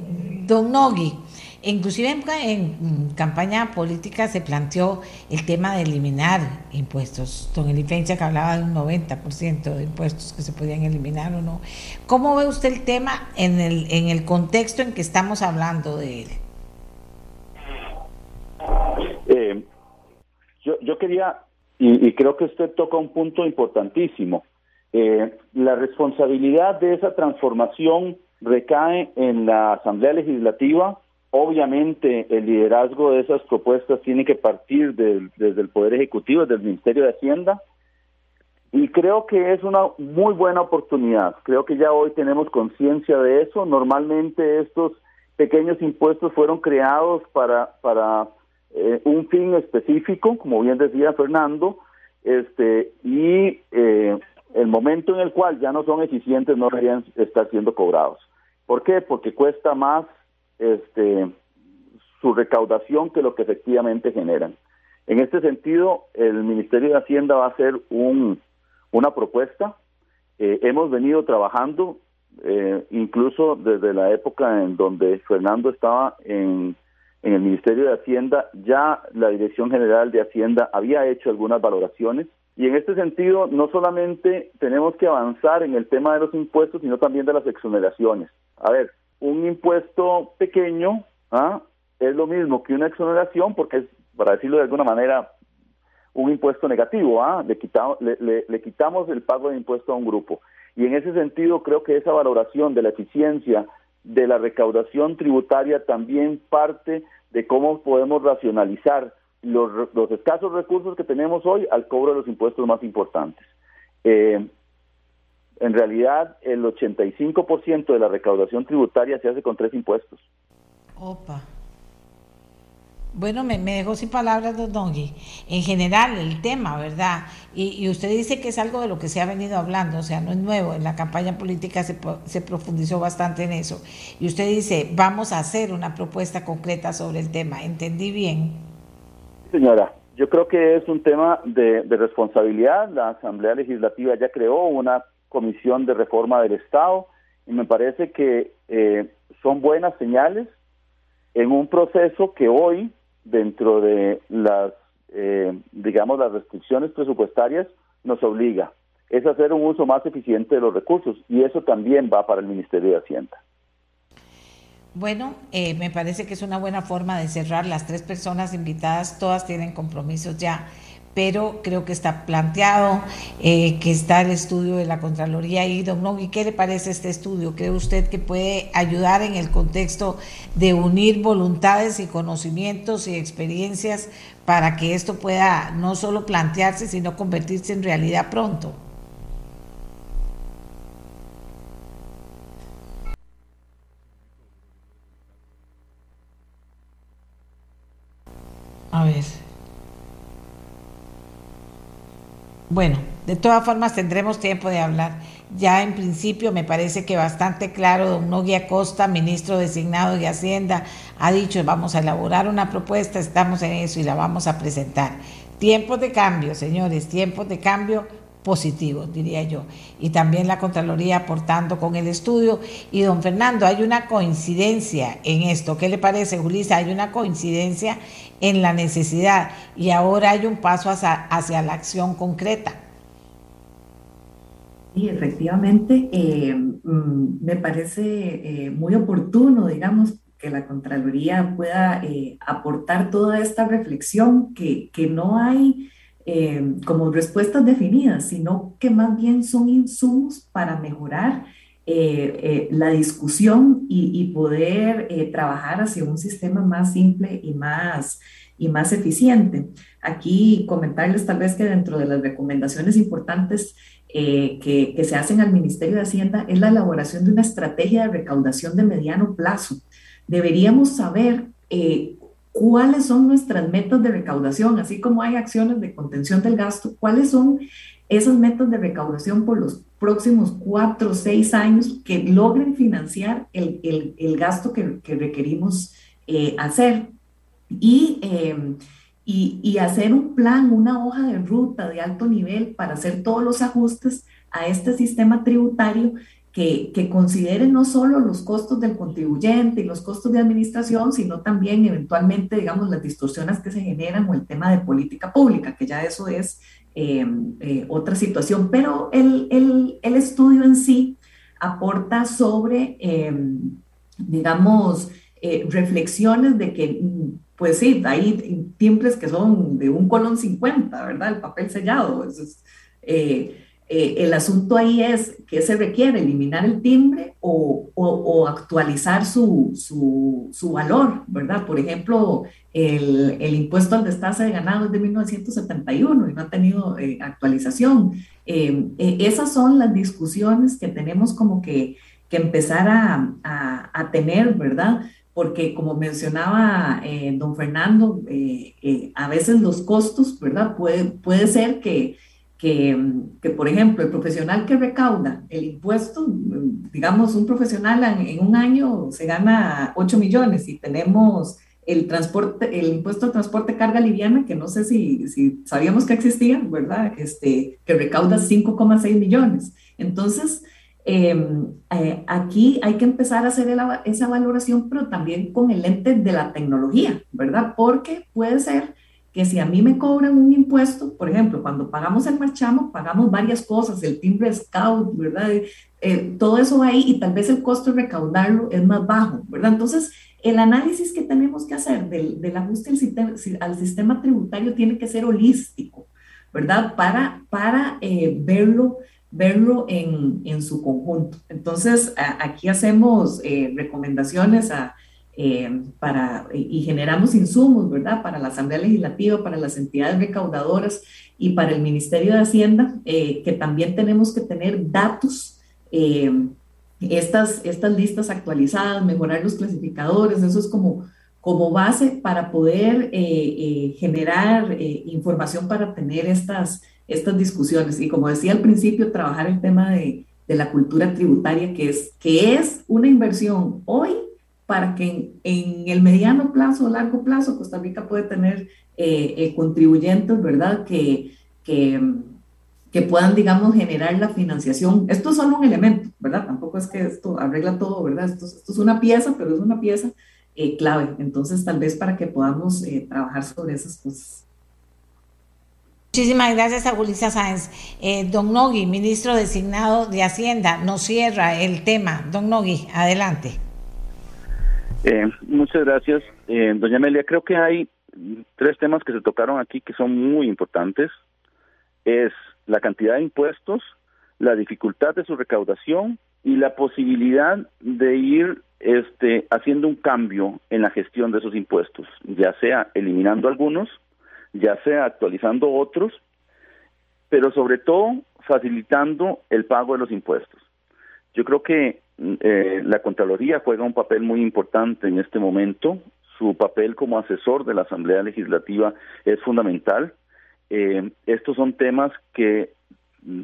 Don Nogui, Inclusive en, campaña política se planteó el tema de eliminar impuestos. Don Elifencia que hablaba de un 90% de impuestos que se podían eliminar o no. ¿Cómo ve usted el tema en el, en el contexto en que estamos hablando de él? Eh, yo, yo quería, y, creo que usted toca un punto importantísimo, eh, la responsabilidad de esa transformación recae en la Asamblea Legislativa Obviamente el liderazgo de esas propuestas tiene que partir desde el Poder Ejecutivo, desde el Ministerio de Hacienda, y creo que es una muy buena oportunidad. Creo que ya hoy tenemos conciencia de eso. Normalmente estos pequeños impuestos fueron creados para, para eh, un fin específico, como bien decía Fernando, este, y eh, el momento en el cual ya no son eficientes no deberían estar siendo cobrados. ¿Por qué? Porque cuesta más este, su recaudación que lo que efectivamente generan. En este sentido, el Ministerio de Hacienda va a hacer un, una propuesta. Eh, hemos venido trabajando, eh, incluso desde la época en donde Fernando estaba en, en el Ministerio de Hacienda, ya la Dirección General de Hacienda había hecho algunas valoraciones. Y en este sentido, no solamente tenemos que avanzar en el tema de los impuestos, sino también de las exoneraciones. A ver, un impuesto pequeño ¿ah? es lo mismo que una exoneración porque es, para decirlo de alguna manera, un impuesto negativo, ¿ah? le, quitamos, le, quitamos el pago de impuesto a un grupo. Y en ese sentido creo que esa valoración de la eficiencia de la recaudación tributaria también parte de cómo podemos racionalizar los, los escasos recursos que tenemos hoy al cobro de los impuestos más importantes. Eh, en realidad el 85% de la recaudación tributaria se hace con tres impuestos. Opa. Bueno, me, me dejó sin palabras, don Dongui. En general, el tema, ¿verdad? Y, usted dice que es algo de lo que se ha venido hablando, o sea, no es nuevo. En la campaña política se, se profundizó bastante en eso. Y usted dice, vamos a hacer una propuesta concreta sobre el tema. ¿Entendí bien? Señora, yo creo que es un tema de, de responsabilidad. La Asamblea Legislativa ya creó una Comisión de Reforma del Estado y me parece que eh, son buenas señales en un proceso que hoy, dentro de las, eh, digamos, las restricciones presupuestarias, nos obliga. Es hacer un uso más eficiente de los recursos y eso también va para el Ministerio de Hacienda. Bueno, eh, me parece que es una buena forma de cerrar. Las tres personas invitadas, todas tienen compromisos ya pero creo que está planteado, eh, que está el estudio de la Contraloría y don Nogui, ¿qué le parece este estudio? ¿Cree usted que puede ayudar en el contexto de unir voluntades y conocimientos y experiencias para que esto pueda no solo plantearse, sino convertirse en realidad pronto? A ver. Bueno, de todas formas tendremos tiempo de hablar. Ya en principio me parece que bastante claro, don Nogui Acosta, ministro designado de Hacienda, ha dicho vamos a elaborar una propuesta, estamos en eso y la vamos a presentar. Tiempos de cambio, señores, tiempos de cambio positivos, diría yo. Y también la Contraloría aportando con el estudio. Y don Fernando, hay una coincidencia en esto. ¿Qué le parece, Julisa? Hay una coincidencia en la necesidad y ahora hay un paso hacia, la acción concreta. Sí, efectivamente, eh, mm, me parece eh, muy oportuno, digamos, que la Contraloría pueda eh, aportar toda esta reflexión, que, que no hay como respuestas definidas, sino que más bien son insumos para mejorar la discusión y, poder trabajar hacia un sistema más simple y más y más eficiente. Aquí comentarles tal vez que dentro de las recomendaciones importantes eh, que, se hacen al Ministerio de Hacienda es la elaboración de una estrategia de recaudación de mediano plazo. Deberíamos saber eh, cuáles son nuestras metas de recaudación, así como hay acciones de contención del gasto, cuáles son esas metas de recaudación por los próximos cuatro o seis años que logren financiar el, gasto que, requerimos eh, hacer. Em, y, y, hacer un plan, una hoja de ruta de alto nivel para hacer todos los ajustes a este sistema tributario que, que, considere no solo los costos del contribuyente y los costos de administración, sino también eventualmente, digamos, las distorsiones que se generan o el tema de política pública, que ya eso es em, eh, otra situación. Pero el, el, estudio en sí aporta sobre, em, digamos, eh, reflexiones de que pues sí, hay timbres que son de un colón 50, ¿verdad? El papel sellado. Eh, eh, el asunto ahí es que se requiere eliminar el timbre o, o, actualizar su, su, su, valor, ¿verdad? Por ejemplo, el, el, impuesto al destace de ganado es de 1971 y no ha tenido eh, actualización. esas son las discusiones que tenemos como que, que empezar a, a, a tener, ¿verdad? porque como mencionaba eh, don Fernando, eh, eh, a veces los costos, ¿verdad? Puede, puede ser que, que, que, por ejemplo, el profesional que recauda el impuesto, digamos, un profesional en, un año se gana 8 millones y tenemos el transporte, el impuesto de transporte carga liviana, que no sé si, si sabíamos que existía, ¿verdad? Este, que recauda 5,6 millones. Entonces, Em, eh, aquí hay que empezar a hacer esa valoración, pero también con el lente de la tecnología, ¿verdad? Porque puede ser que si a mí me cobran un impuesto, por ejemplo, cuando pagamos el marchamo, pagamos varias cosas, el timbre scout, ¿verdad? Eh, todo eso ahí y tal vez el costo de recaudarlo es más bajo, ¿verdad? Entonces, el análisis que tenemos que hacer del, del ajuste al sistema, tributario tiene que ser holístico, ¿verdad? Para, para eh, verlo verlo en, en su conjunto. Entonces, aquí hacemos eh, recomendaciones a, eh, para, y generamos insumos, ¿verdad? Para la Asamblea Legislativa, para las entidades recaudadoras y para el Ministerio de Hacienda, eh, que también tenemos que tener datos, estas, estas listas actualizadas, mejorar los clasificadores, eso es como, como base para poder generar información para tener estas estas discusiones. Y como decía al principio, trabajar el tema de, de la cultura tributaria, que es, que es una inversión hoy para que en, el mediano plazo o largo plazo Costa Rica puede tener eh, eh, contribuyentes, ¿verdad? Que, que, puedan, digamos, generar la financiación. Esto es solo un elemento, ¿verdad? Tampoco es que esto arregla todo, ¿verdad? Esto, es una pieza, pero es una pieza eh, clave. Entonces, tal vez para que podamos trabajar sobre esas cosas. Muchísimas gracias a Julissa Sáenz. Don Nogui, ministro designado de Hacienda, nos cierra el tema. Don Nogui, adelante. Eh, muchas gracias. Eh, doña Amelia, creo que hay tres temas que se tocaron aquí que son muy importantes. Es la cantidad de impuestos, la dificultad de su recaudación y la posibilidad de ir este, haciendo un cambio en la gestión de esos impuestos, ya sea eliminando algunos ya sea actualizando otros, pero sobre todo facilitando el pago de los impuestos. Yo creo que eh, la Contraloría juega un papel muy importante en este momento. Su papel como asesor de la Asamblea Legislativa es fundamental. Eh, estos son temas que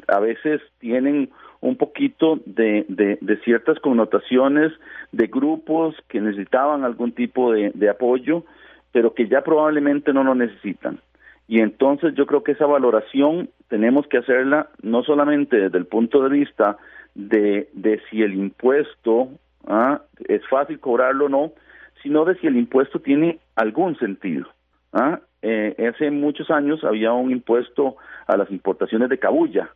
a veces tienen un poquito de, de, ciertas connotaciones de grupos que necesitaban algún tipo de apoyo pero que ya probablemente no lo necesitan. Y entonces yo creo que esa valoración tenemos que hacerla no solamente desde el punto de vista de, de si el impuesto ¿ah? es fácil cobrarlo o no, sino de si el impuesto tiene algún sentido. ¿ah? Eh, hace muchos años había un impuesto a las importaciones de cabulla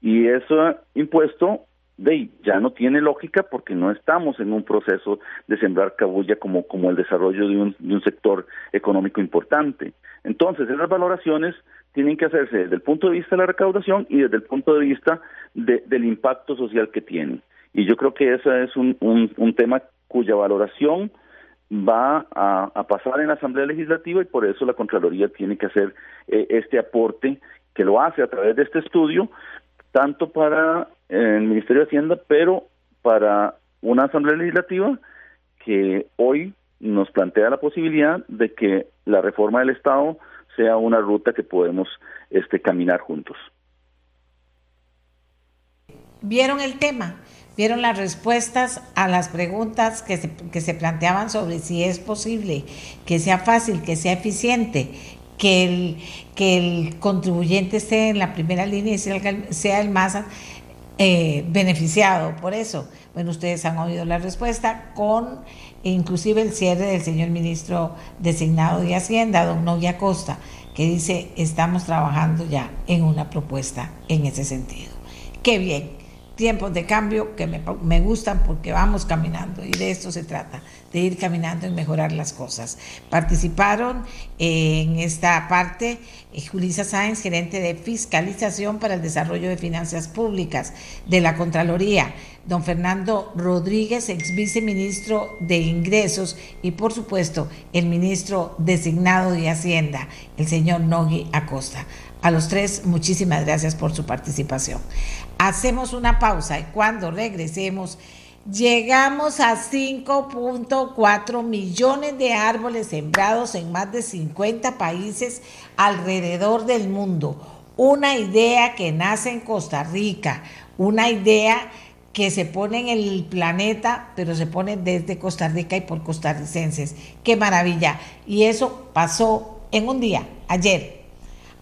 y ese impuesto de ya no tiene lógica porque no estamos en un proceso de sembrar cabulla como, como el desarrollo de un, de un sector económico importante. Entonces, esas valoraciones tienen que hacerse desde el punto de vista de la recaudación y desde el punto de vista del impacto social que tiene. Y yo creo que ese es un, un, tema cuya valoración va a, pasar en la Asamblea Legislativa y por eso la Contraloría tiene que hacer eh, este aporte que lo hace a través de este estudio, tanto para eh, el Ministerio de Hacienda, pero para una Asamblea Legislativa que hoy nos plantea la posibilidad de que la reforma del Estado sea una ruta que podemos este, caminar juntos. ¿Vieron el tema? ¿Vieron las respuestas a las preguntas que se, que se planteaban sobre si es posible que sea fácil, que sea eficiente, que el, que el contribuyente esté en la primera línea y sea el, más eh, beneficiado por eso? Bueno, ustedes han oído la respuesta con inclusive el cierre del señor ministro designado de Hacienda, don Novia Costa, que dice, estamos trabajando ya en una propuesta en ese sentido. Qué bien, tiempos de cambio que me, gustan porque vamos caminando y de esto se trata, de ir caminando y mejorar las cosas. Participaron en esta parte eh, Julisa Sáenz, gerente de fiscalización para el desarrollo de finanzas públicas de la Contraloría, don Fernando Rodríguez, ex viceministro de Ingresos y por supuesto el ministro designado de Hacienda, el señor Nogui Acosta. A los tres, muchísimas gracias por su participación. Hacemos una pausa y cuando regresemos, llegamos a 5.4 millones de árboles sembrados en más de 50 países alrededor del mundo. Una idea que nace en Costa Rica, una idea que se pone en el planeta, pero se pone desde Costa Rica y por costarricenses. ¡Qué maravilla! Y eso pasó en un día, ayer,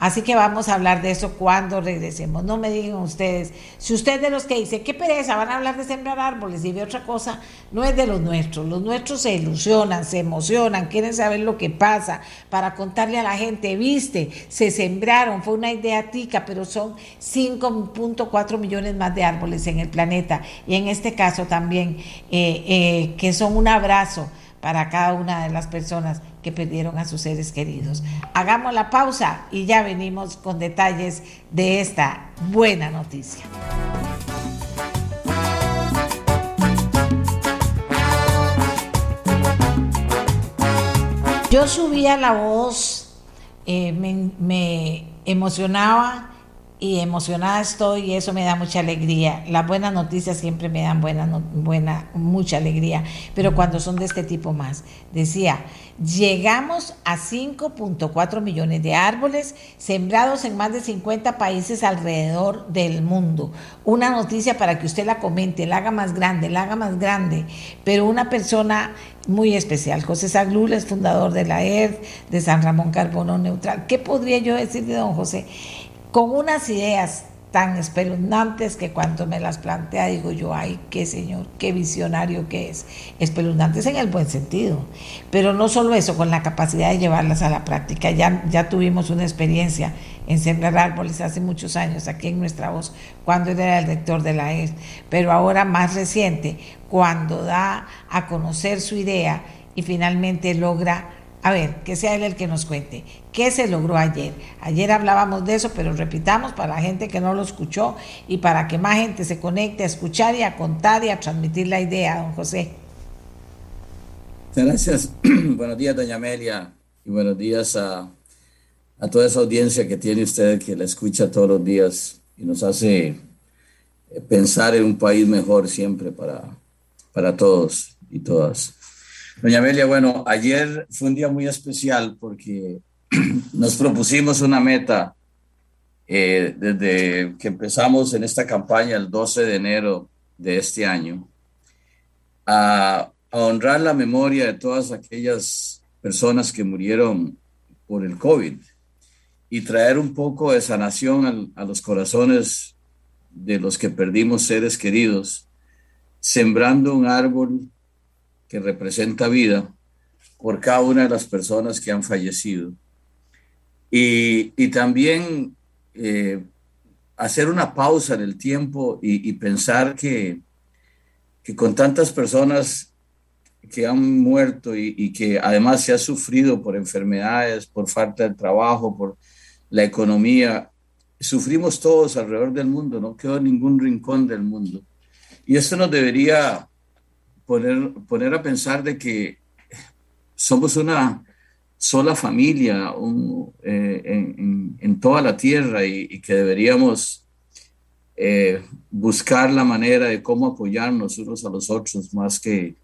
Así que vamos a hablar de eso cuando regresemos. No me digan ustedes, si usted de los que dice, qué pereza, van a hablar de sembrar árboles y ve otra cosa, no es de los nuestros. Los nuestros se ilusionan, se emocionan, quieren saber lo que pasa para contarle a la gente, viste, se sembraron, fue una idea tica, pero son 5.4 millones más de árboles en el planeta. Y en este caso también, eh, eh, que son un abrazo para cada una de las personas que perdieron a sus seres queridos. Hagamos la pausa y ya venimos con detalles de esta buena noticia. Yo subía la voz, eh, me, me emocionaba y emocionada estoy y eso me da mucha alegría. Las buenas noticias siempre me dan buena, buena, mucha alegría, pero cuando son de este tipo más. Decía, llegamos a 5.4 millones de árboles sembrados en más de 50 países alrededor del mundo. Una noticia para que usted la comente, la haga más grande, la haga más grande, pero una persona muy especial. José Saglul es fundador de la ERD, de San Ramón Carbono Neutral. ¿Qué podría yo decir de don José? con unas ideas tan espeluznantes que cuando me las plantea digo yo, ay, qué señor, qué visionario que es. Espeluznantes en el buen sentido. Pero no solo eso, con la capacidad de llevarlas a la práctica. Ya, ya tuvimos una experiencia en sembrar árboles hace muchos años aquí en nuestra voz, cuando era el rector de la ES, pero ahora más reciente, cuando da a conocer su idea y finalmente logra a ver, que sea él el que nos cuente. ¿Qué se logró ayer? Ayer hablábamos de eso, pero repitamos para la gente que no lo escuchó y para que más gente se conecte a escuchar y a contar y a transmitir la idea, don José. Gracias. buenos días, doña Amelia, y buenos días a, a toda esa audiencia que tiene usted, que la escucha todos los días y nos hace eh, pensar en un país mejor siempre para, para todos y todas. Doña Amelia, bueno, ayer fue un día muy especial porque nos propusimos una meta eh, desde que empezamos en esta campaña el 12 de enero de este año, a, honrar la memoria de todas aquellas personas que murieron por el COVID. y traer un poco de sanación a, a los corazones de los que perdimos seres queridos, sembrando un árbol que representa vida por cada una de las personas que han fallecido. Y, y también eh, hacer una pausa en el tiempo y, pensar que, que, con tantas personas que han muerto y, y, que además se ha sufrido por enfermedades, por falta de trabajo, por la economía, sufrimos todos alrededor del mundo, no quedó ningún rincón del mundo. Y esto nos debería poner, poner a pensar de que somos una sola familia un, eh, en, toda la tierra y, y que deberíamos eh, buscar la manera de cómo apoyarnos unos a los otros más que,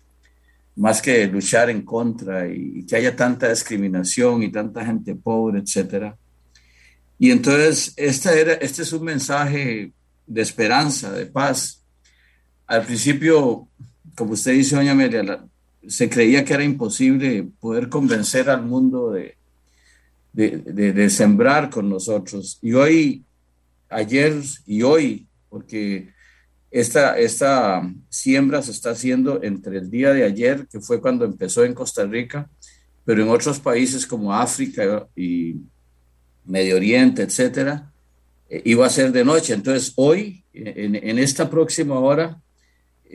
más que luchar en contra y, y que haya tanta discriminación y tanta gente pobre, etcétera. Y entonces, esta era, este es un mensaje de esperanza, de paz. Al principio, como usted dice, doña Amelia, se creía que era imposible poder convencer al mundo de, de, sembrar con nosotros. Y hoy, ayer y hoy, porque esta, esta siembra se está haciendo entre el día de ayer, que fue cuando empezó en Costa Rica, pero en otros países como África y Medio Oriente, etcétera, eh, iba a ser de noche. Entonces, hoy, en esta próxima hora,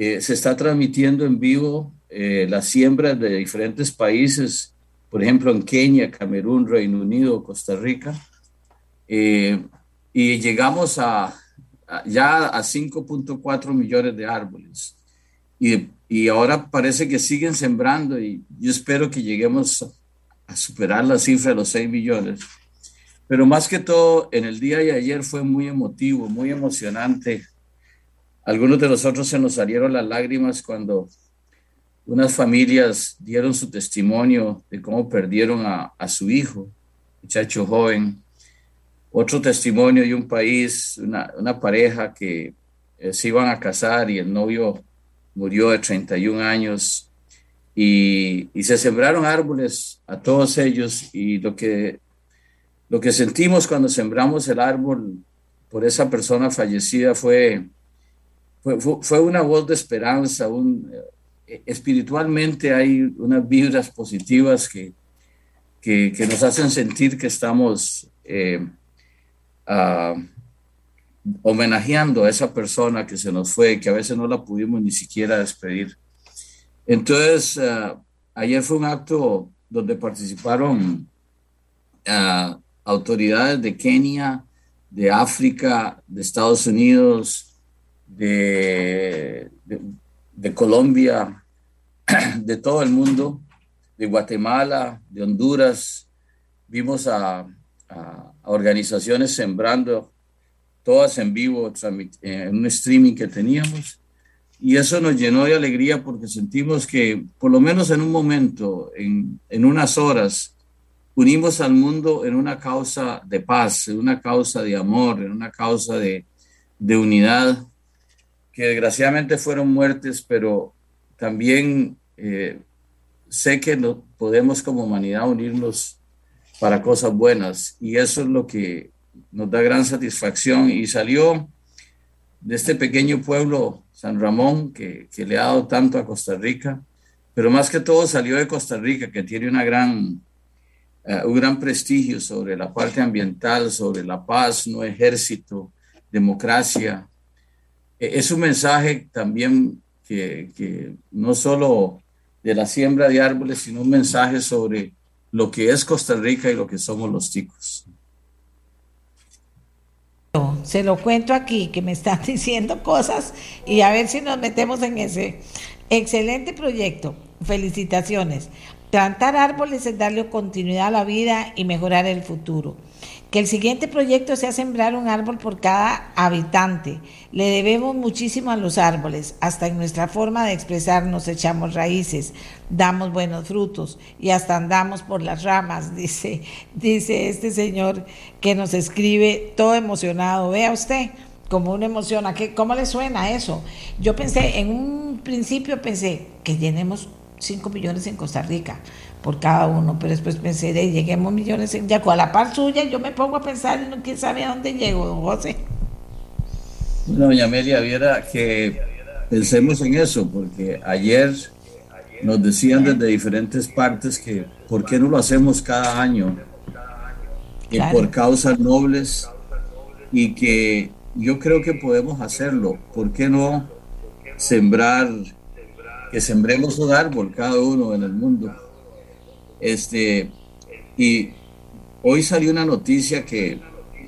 eh, se está transmitiendo en vivo eh, las siembras de diferentes países, por ejemplo en Kenia, Camerún, Reino Unido, Costa Rica, eh, y llegamos a, ya a 5.4 millones de árboles. Y, y, ahora parece que siguen sembrando y yo espero que lleguemos a superar la cifra de los 6 millones. Pero más que todo, en el día de ayer fue muy emotivo, muy emocionante. Algunos de nosotros se nos salieron las lágrimas cuando unas familias dieron su testimonio de cómo perdieron a, a su hijo, muchacho joven. Otro testimonio de un país, una, pareja que eh, se iban a casar y el novio murió de 31 años y, y, se sembraron árboles a todos ellos y lo que, lo que sentimos cuando sembramos el árbol por esa persona fallecida fue, fue, fue una voz de esperanza, un, espiritualmente hay unas vibras positivas que, que, nos hacen sentir que estamos eh, uh, homenajeando a esa persona que se nos fue, que a veces no la pudimos ni siquiera despedir. Entonces, uh, ayer fue un acto donde participaron uh, autoridades de Kenia, de África, de Estados Unidos, de, de, de Colombia, de todo el mundo, de Guatemala, de Honduras. Vimos a, a, a organizaciones sembrando, todas en vivo, en un streaming que teníamos. Y eso nos llenó de alegría porque sentimos que, por lo menos en un momento, en, en unas horas, unimos al mundo en una causa de paz, en una causa de amor, en una causa de, de unidad, que desgraciadamente fueron muertes, pero también eh, sé que no, podemos como humanidad unirnos para cosas buenas y eso es lo que nos da gran satisfacción y salió de este pequeño pueblo, San Ramón, que, que le ha dado tanto a Costa Rica, pero más que todo salió de Costa Rica, que tiene una gran, uh, un gran prestigio sobre la parte ambiental, sobre la paz, no ejército, democracia. Es un mensaje también que, no solo de la siembra de árboles, sino un mensaje sobre lo que es Costa Rica y lo que somos los ticos. Se lo cuento aquí, que me están diciendo cosas y a ver si nos metemos en ese excelente proyecto. Felicitaciones. Plantar árboles es darle continuidad a la vida y mejorar el futuro. Que el siguiente proyecto sea sembrar un árbol por cada habitante. Le debemos muchísimo a los árboles, hasta en nuestra forma de expresarnos echamos raíces, damos buenos frutos y hasta andamos por las ramas, dice, dice este señor que nos escribe todo emocionado. Vea usted como una emoción, ¿a qué, ¿cómo le suena eso? Yo pensé, en un principio pensé que llenemos 5 millones en Costa Rica por cada uno, pero después pensé, de lleguemos millones en Yaco, a la par suya, yo me pongo a pensar, no quién sabe a dónde llego, don José. Bueno, doña Amelia, viera que pensemos en eso, porque ayer nos decían desde diferentes partes que por qué no lo hacemos cada año, que por causas nobles y que yo creo que podemos hacerlo. ¿Por qué no sembrar, que sembremos un árbol cada uno en el mundo? Este, y hoy salió una noticia que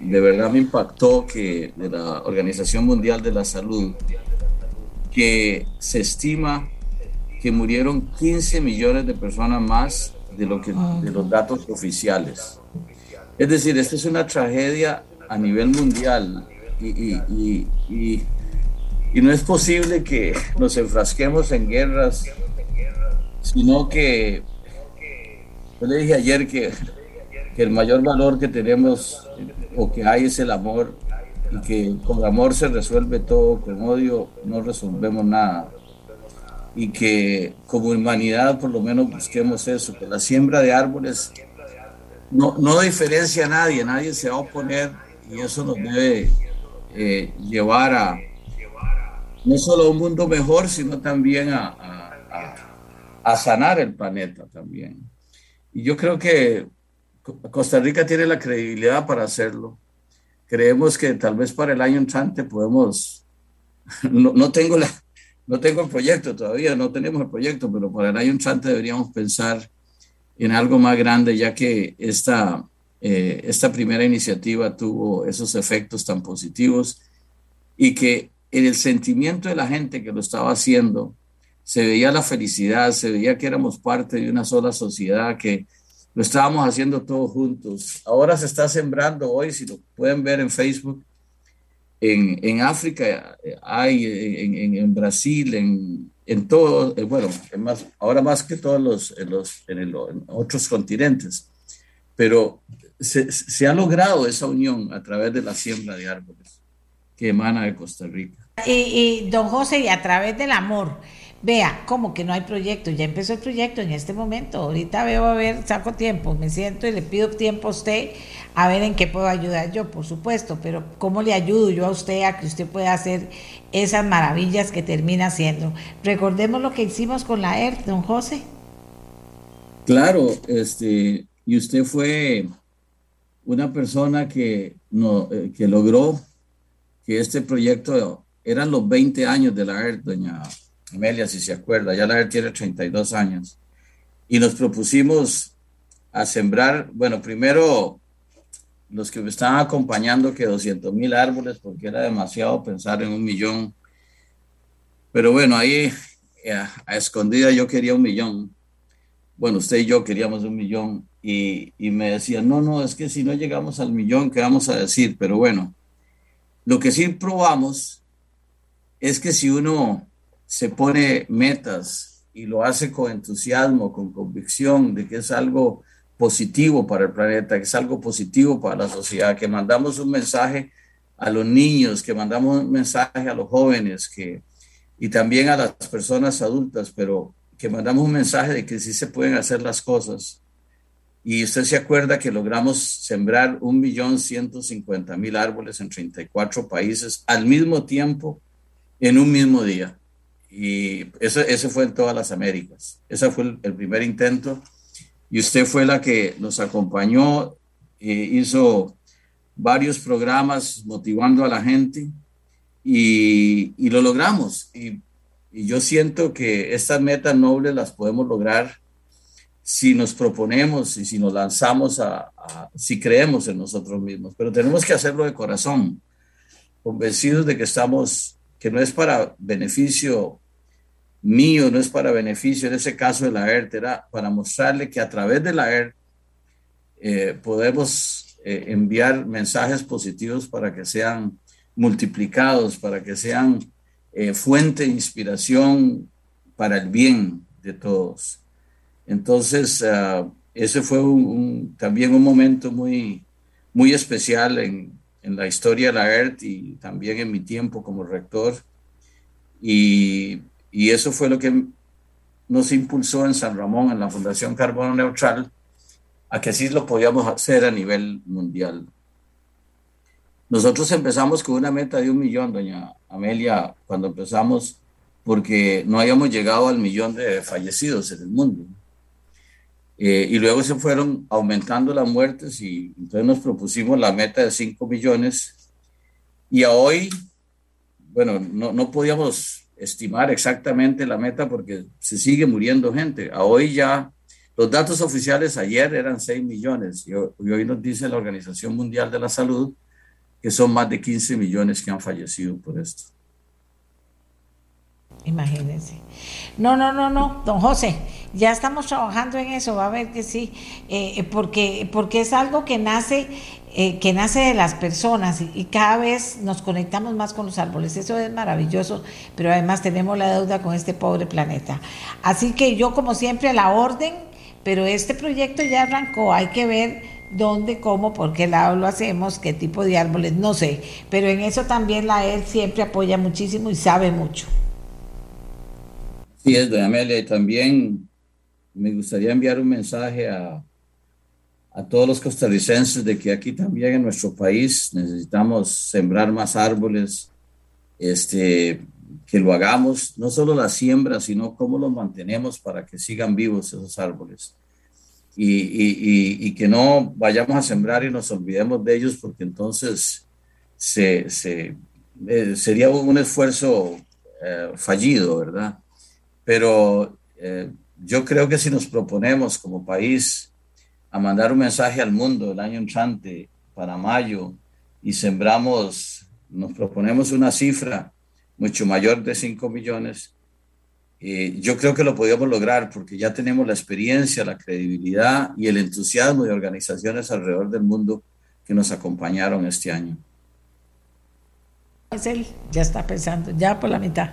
de verdad me impactó que de la Organización Mundial de la Salud, que se estima que murieron 15 millones de personas más de, lo que, de los datos oficiales. Es decir, esta es una tragedia a nivel mundial y, y, y, y, no es posible que nos enfrasquemos en guerras, sino que yo le dije ayer que, que el mayor valor que tenemos o que hay es el amor y que con amor se resuelve todo, con odio no resolvemos nada. Y que como humanidad por lo menos busquemos eso, que la siembra de árboles no, no diferencia a nadie, nadie se va a oponer y eso nos debe eh, llevar a no solo a un mundo mejor, sino también a, a, a sanar el planeta también. Y yo creo que Costa Rica tiene la credibilidad para hacerlo. Creemos que tal vez para el año entrante podemos, no, no, tengo la, no tengo el proyecto todavía, no tenemos el proyecto, pero para el año entrante deberíamos pensar en algo más grande, ya que esta, eh, esta primera iniciativa tuvo esos efectos tan positivos y que en el sentimiento de la gente que lo estaba haciendo se veía la felicidad, se veía que éramos parte de una sola sociedad, que lo estábamos haciendo todos juntos. Ahora se está sembrando hoy, si lo pueden ver en Facebook, en, en África hay, en, en, Brasil, en, en todo, eh, bueno, más, ahora más que todos los, en, los, en, otros continentes, pero se, se, ha logrado esa unión a través de la siembra de árboles que emana de Costa Rica. Y, y don José, y a través del amor. Vea, como que no hay proyecto, ya empezó el proyecto en este momento. Ahorita veo a ver, saco tiempo, me siento y le pido tiempo a usted a ver en qué puedo ayudar yo, por supuesto, pero cómo le ayudo yo a usted a que usted pueda hacer esas maravillas que termina haciendo. Recordemos lo que hicimos con la ERT, don José. Claro, este, y usted fue una persona que, no, eh, que logró que este proyecto eran los 20 años de la ERT, doña Amelia, si se acuerda, ya la tiene 32 años, y nos propusimos a sembrar, bueno, primero los que me estaban acompañando que 200 mil árboles, porque era demasiado pensar en un millón. Pero bueno, ahí a, a, escondida yo quería un millón. Bueno, usted y yo queríamos un millón y, y me decían, no, no, es que si no llegamos al millón, ¿qué vamos a decir? Pero bueno, lo que sí probamos es que si uno se pone metas y lo hace con entusiasmo, con convicción de que es algo positivo para el planeta, que es algo positivo para la sociedad, que mandamos un mensaje a los niños, que mandamos un mensaje a los jóvenes, que, y también a las personas adultas, pero que mandamos un mensaje de que sí se pueden hacer las cosas. Y usted se acuerda que logramos sembrar un millón ciento cincuenta mil árboles en 34 países al mismo tiempo, en un mismo día. Y eso, eso fue en todas las Américas. Ese fue el, el primer intento. Y usted fue la que nos acompañó, eh, hizo varios programas motivando a la gente y, y lo logramos. Y, y, yo siento que estas metas nobles las podemos lograr si nos proponemos y si nos lanzamos a, a, si creemos en nosotros mismos. Pero tenemos que hacerlo de corazón, convencidos de que estamos, que no es para beneficio mío, no es para beneficio, en ese caso de la ERT, era para mostrarle que a través de la ERT eh, podemos eh, enviar mensajes positivos para que sean multiplicados, para que sean eh, fuente de inspiración para el bien de todos. Entonces, uh, ese fue también un momento muy, muy especial en, en la historia de la ERT y también en mi tiempo como rector. Y y eso fue lo que nos impulsó en San Ramón, en la Fundación Carbono Neutral, a que así lo podíamos hacer a nivel mundial. Nosotros empezamos con una meta de un millón, doña Amelia, cuando empezamos, porque no habíamos llegado al millón de fallecidos en el mundo. Eh, y luego se fueron aumentando las muertes y entonces nos propusimos la meta de 5 millones. Y a hoy, bueno, no, no podíamos estimar exactamente la meta porque se sigue muriendo gente. A hoy ya, los datos oficiales ayer eran 6 millones y hoy nos dice la Organización Mundial de la Salud que son más de 15 millones que han fallecido por esto. Imagínense. No, no, no, no, don José, ya estamos trabajando en eso, va a ver que sí, eh, eh, porque, porque es algo que nace, eh, que nace de las personas y, cada vez nos conectamos más con los árboles. Eso es maravilloso, pero además tenemos la deuda con este pobre planeta. Así que yo, como siempre, a la orden, pero este proyecto ya arrancó, hay que ver dónde, cómo, por qué lado lo hacemos, qué tipo de árboles, no sé, pero en eso también la ED siempre apoya muchísimo y sabe mucho. Sí, es, doña Amelia, también me gustaría enviar un mensaje a, a todos los costarricenses de que aquí también en nuestro país necesitamos sembrar más árboles, este, que lo hagamos, no solo la siembra, sino cómo los mantenemos para que sigan vivos esos árboles. Y, y, que no vayamos a sembrar y nos olvidemos de ellos, porque entonces se, se, eh, sería un esfuerzo eh, fallido, ¿verdad? Pero eh, yo creo que si nos proponemos como país a mandar un mensaje al mundo el año entrante, para mayo, y sembramos, nos proponemos una cifra mucho mayor de 5 millones, eh, yo creo que lo podíamos lograr porque ya tenemos la experiencia, la credibilidad y el entusiasmo de organizaciones alrededor del mundo que nos acompañaron este año es él, ya está pensando, ya por la mitad.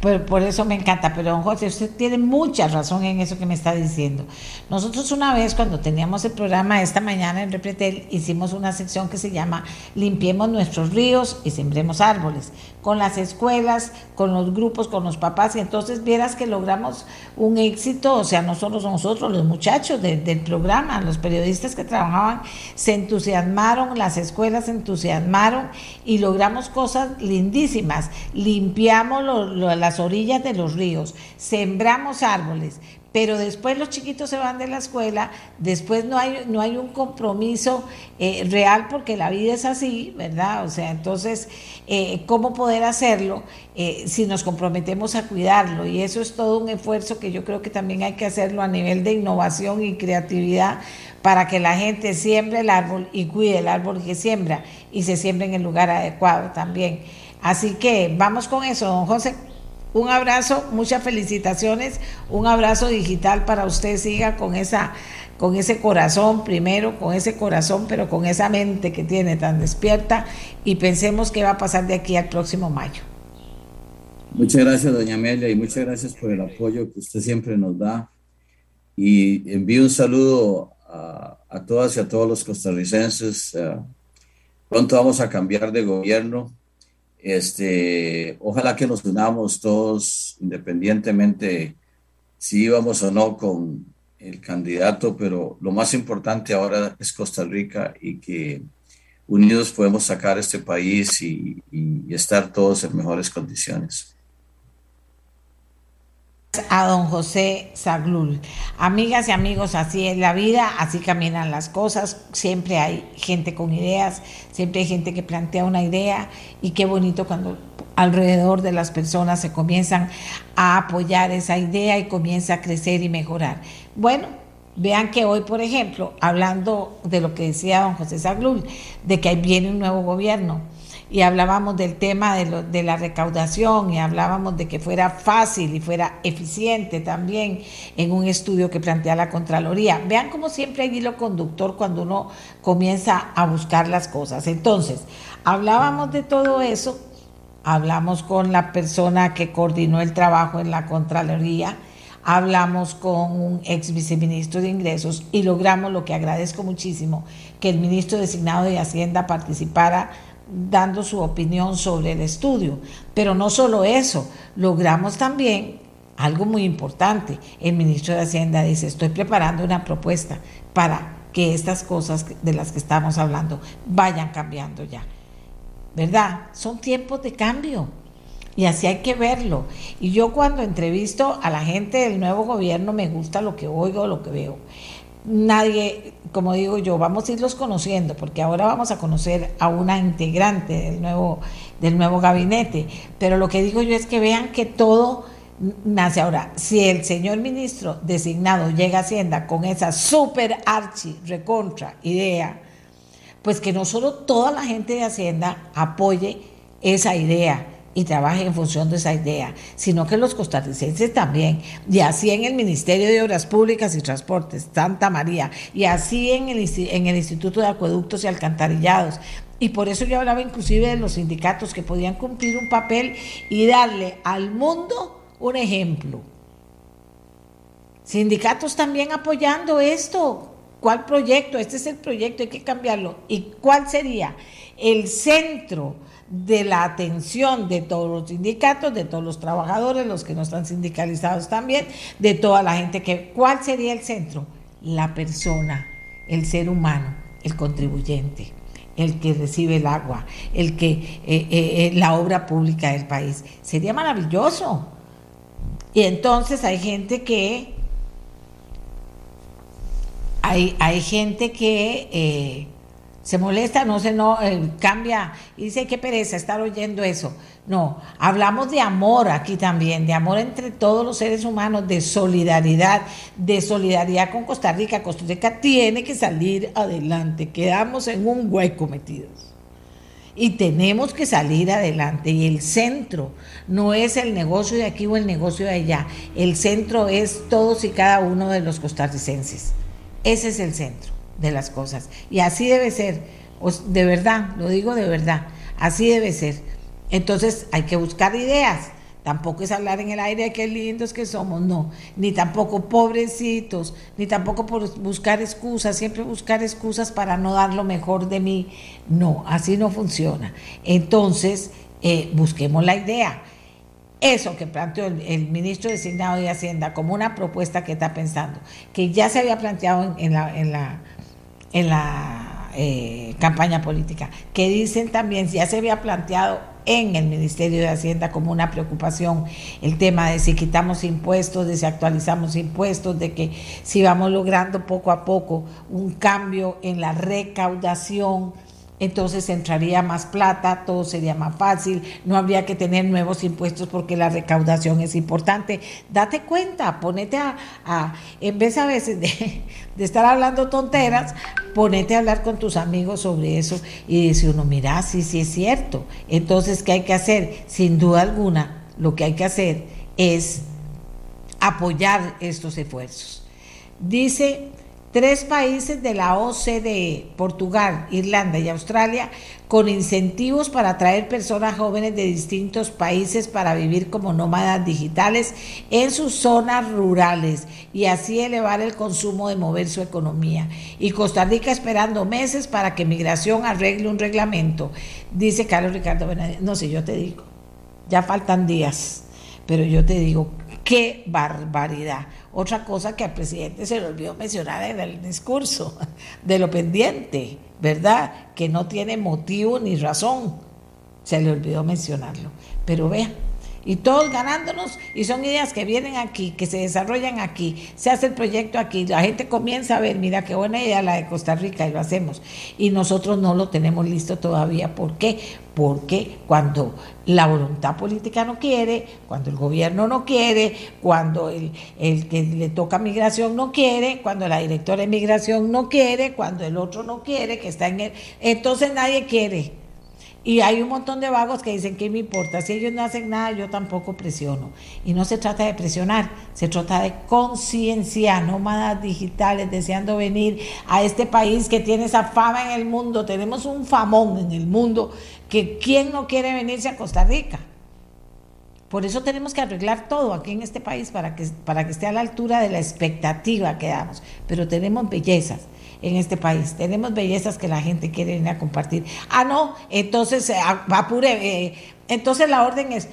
Por, por eso me encanta. Pero don José, usted tiene mucha razón en eso que me está diciendo. Nosotros una vez cuando teníamos el programa esta mañana en Repretel, hicimos una sección que se llama Limpiemos nuestros ríos y sembremos árboles, con las escuelas, con los grupos, con los papás. Y entonces vieras que logramos un éxito, o sea, no solo nosotros, los muchachos del programa, los periodistas que trabajaban, se entusiasmaron, las escuelas se entusiasmaron y logramos cosas lindísimas, limpiamos las orillas de los ríos, sembramos árboles, pero después los chiquitos se van de la escuela, después no hay, no hay un compromiso eh, real porque la vida es así, ¿verdad? O sea, entonces, eh, ¿cómo poder hacerlo eh, si nos comprometemos a cuidarlo? Y eso es todo un esfuerzo que yo creo que también hay que hacerlo a nivel de innovación y creatividad para que la gente siembre el árbol y cuide el árbol que siembra y se siembre en el lugar adecuado también. Así que vamos con eso, don José. Un abrazo, muchas felicitaciones, un abrazo digital para usted, siga con esa con ese corazón primero, con ese corazón, pero con esa mente que tiene tan despierta y pensemos qué va a pasar de aquí al próximo mayo. Muchas gracias, doña Amelia, y muchas gracias por el apoyo que usted siempre nos da. Y envío un saludo a, a todas y a todos los costarricenses. pronto vamos a cambiar de gobierno este, ojalá que nos unamos todos, independientemente si íbamos o no con el candidato, pero lo más importante ahora es Costa Rica y que unidos podemos sacar este país y, y estar todos en mejores condiciones a don José Zaglul. Amigas y amigos, así es la vida, así caminan las cosas, siempre hay gente con ideas, siempre hay gente que plantea una idea y qué bonito cuando alrededor de las personas se comienzan a apoyar esa idea y comienza a crecer y mejorar. Bueno, vean que hoy, por ejemplo, hablando de lo que decía don José Zaglul, de que viene un nuevo gobierno, y hablábamos del tema de, la recaudación y hablábamos de que fuera fácil y fuera eficiente también en un estudio que plantea la Contraloría. Vean cómo siempre hay hilo conductor cuando uno comienza a buscar las cosas. Entonces, hablábamos de todo eso, hablamos con la persona que coordinó el trabajo en la Contraloría, hablamos con un ex viceministro de Ingresos y logramos lo que agradezco muchísimo, que el ministro designado de Hacienda participara dando su opinión sobre el estudio. Pero no solo eso, logramos también algo muy importante. El ministro de Hacienda dice, estoy preparando una propuesta para que estas cosas de las que estamos hablando vayan cambiando ya. ¿Verdad? Son tiempos de cambio y así hay que verlo. Y yo cuando entrevisto a la gente del nuevo gobierno me gusta lo que oigo, lo que veo. Nadie, como digo yo, vamos a irlos conociendo, porque ahora vamos a conocer a una integrante del nuevo, del nuevo gabinete. Pero lo que digo yo es que vean que todo nace ahora. Si el señor ministro designado llega a Hacienda con esa super archi recontra idea, pues que no solo toda la gente de Hacienda apoye esa idea y trabaje en función de esa idea, sino que los costarricenses también, y así en el Ministerio de Obras Públicas y Transportes, Santa María, y así en el, en el Instituto de Acueductos y Alcantarillados. Y por eso yo hablaba inclusive de los sindicatos que podían cumplir un papel y darle al mundo un ejemplo. Sindicatos también apoyando esto. ¿Cuál proyecto? Este es el proyecto, hay que cambiarlo. ¿Y cuál sería el centro de la atención de todos los sindicatos, de todos los trabajadores, los que no están sindicalizados también, de toda la gente que... ¿Cuál sería el centro? La persona, el ser humano, el contribuyente el que recibe el agua, el que eh, eh, eh, la obra pública del país. Sería maravilloso. Y entonces hay gente que hay, hay gente que se molesta, no se no eh, cambia y dice qué pereza estar oyendo eso. No, hablamos de amor aquí también, de amor entre todos los seres humanos, de solidaridad, de solidaridad con Costa Rica. Costa Rica tiene que salir adelante, quedamos en un hueco metidos. Y tenemos que salir adelante. Y el centro no es el negocio de aquí o el negocio de allá. El centro es todos y cada uno de los costarricenses. Ese es el centro de las cosas. Y así debe ser, de verdad, lo digo de verdad, así debe ser. Entonces hay que buscar ideas. Tampoco es hablar en el aire de qué lindos que somos, no. Ni tampoco pobrecitos, ni tampoco por buscar excusas, siempre buscar excusas para no dar lo mejor de mí. No, así no funciona. Entonces, eh, busquemos la idea. Eso que planteó el, ministro designado de Hacienda como una propuesta que está pensando, que ya se había planteado en la en la eh, campaña política, que dicen también, ya se había planteado en el Ministerio de Hacienda como una preocupación el tema de si quitamos impuestos, de si actualizamos impuestos, de que si vamos logrando poco a poco un cambio en la recaudación entonces entraría más plata, todo sería más fácil, no habría que tener nuevos impuestos porque la recaudación es importante. Date cuenta, ponete a, en vez a veces de, estar hablando tonteras, ponete a hablar con tus amigos sobre eso y dice uno, mira, sí, sí es cierto. Entonces, ¿qué hay que hacer? Sin duda alguna, lo que hay que hacer es apoyar estos esfuerzos. Dice tres países de la OCDE, Portugal, Irlanda y Australia, con incentivos para atraer personas jóvenes de distintos países para vivir como nómadas digitales en sus zonas rurales y así elevar el consumo de mover su economía. Y Costa Rica esperando meses para que Migración arregle un reglamento. Dice Carlos Ricardo Benavides, no sé, yo te digo, ya faltan días, pero yo te digo, qué barbaridad. Otra cosa que al presidente se le olvidó mencionar en el discurso, de lo pendiente, ¿verdad? Que no tiene motivo ni razón. Se le olvidó mencionarlo. Pero vea, y todos ganándonos, y son ideas que vienen aquí, que se desarrollan aquí, se hace el proyecto aquí, la gente comienza a ver, mira qué buena idea la de Costa Rica y lo hacemos, y nosotros no lo tenemos listo todavía. ¿Por qué? Porque cuando la voluntad política no quiere, cuando el gobierno no quiere, cuando el, el que le toca migración no quiere, cuando la directora de migración no quiere, cuando el otro no quiere, que está en el... Entonces nadie quiere. Y hay un montón de vagos que dicen, ¿qué me importa? Si ellos no hacen nada, yo tampoco presiono. Y no se trata de presionar, se trata de conciencia, nómadas digitales, deseando venir a este país que tiene esa fama en el mundo. Tenemos un famón en el mundo que ¿quién no quiere venirse a Costa Rica? Por eso tenemos que arreglar todo aquí en este país para que, para que esté a la altura de la expectativa que damos. Pero tenemos bellezas en este país. Tenemos bellezas que la gente quiere venir a compartir. Ah, no, entonces eh, apure. Eh, entonces la orden es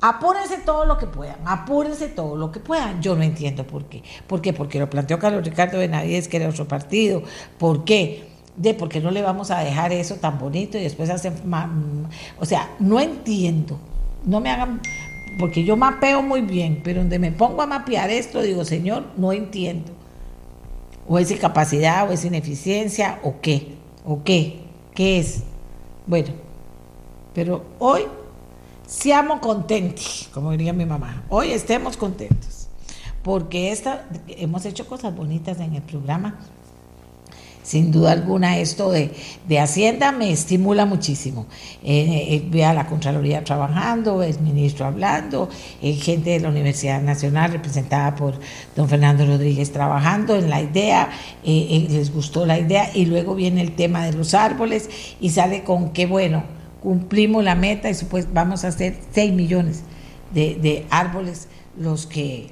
Apúrense todo lo que puedan, apúrense todo lo que puedan. Yo no entiendo por qué. ¿Por qué? Porque lo planteó Carlos Ricardo Benavides, que era otro partido. ¿Por qué? De por qué no le vamos a dejar eso tan bonito y después hacen... O sea, no entiendo. No me hagan... Porque yo mapeo muy bien, pero donde me pongo a mapear esto, digo, Señor, no entiendo. O es incapacidad, o es ineficiencia, o qué. ¿O qué? ¿Qué es? Bueno, pero hoy seamos contentos, como diría mi mamá. Hoy estemos contentos, porque esta, hemos hecho cosas bonitas en el programa. Sin duda alguna, esto de, Hacienda me estimula muchísimo. Eh, eh, ve a la Contraloría trabajando, el ministro hablando, eh, gente de la Universidad Nacional representada por don Fernando Rodríguez trabajando en la idea, les gustó la idea y luego viene el tema de los árboles y sale con qué bueno, cumplimos la meta y pues vamos a hacer 6 millones de, árboles los que,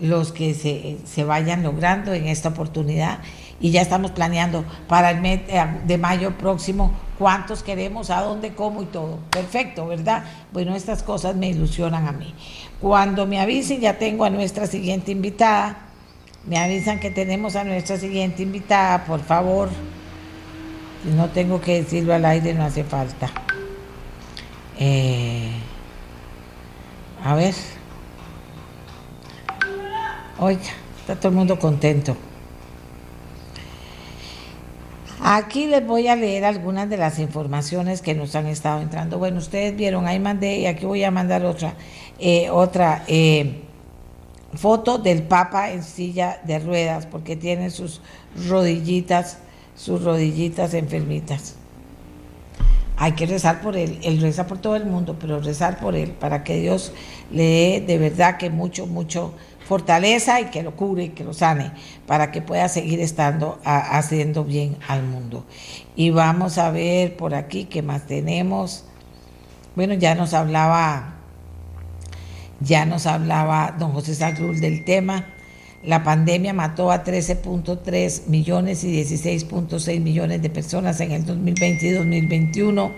los que se, se, vayan logrando en esta oportunidad y ya estamos planeando para el mes de mayo próximo cuántos queremos, a dónde, cómo y todo. Perfecto, ¿verdad? Bueno, estas cosas me ilusionan a mí. Cuando me avisen ya tengo a nuestra siguiente invitada. Me avisan que tenemos a nuestra siguiente invitada, por favor. No tengo que decirlo al aire, no hace falta. Eh, a ver. Oiga, está todo el mundo contento. Aquí les voy a leer algunas de las informaciones que nos han estado entrando. Bueno, ustedes vieron, ahí mandé y aquí voy a mandar otra, eh, otra eh, foto del Papa en silla de ruedas, porque tiene sus rodillitas sus rodillitas enfermitas. Hay que rezar por él, él reza por todo el mundo, pero rezar por él para que Dios le dé de verdad que mucho, mucho fortaleza y que lo cure y que lo sane, para que pueda seguir estando haciendo bien al mundo. Y vamos a ver por aquí qué más tenemos. Bueno, ya nos hablaba, ya nos hablaba don José Sagrul del tema. La pandemia mató a 13.3 millones y 16.6 millones de personas en el 2020 y 2021.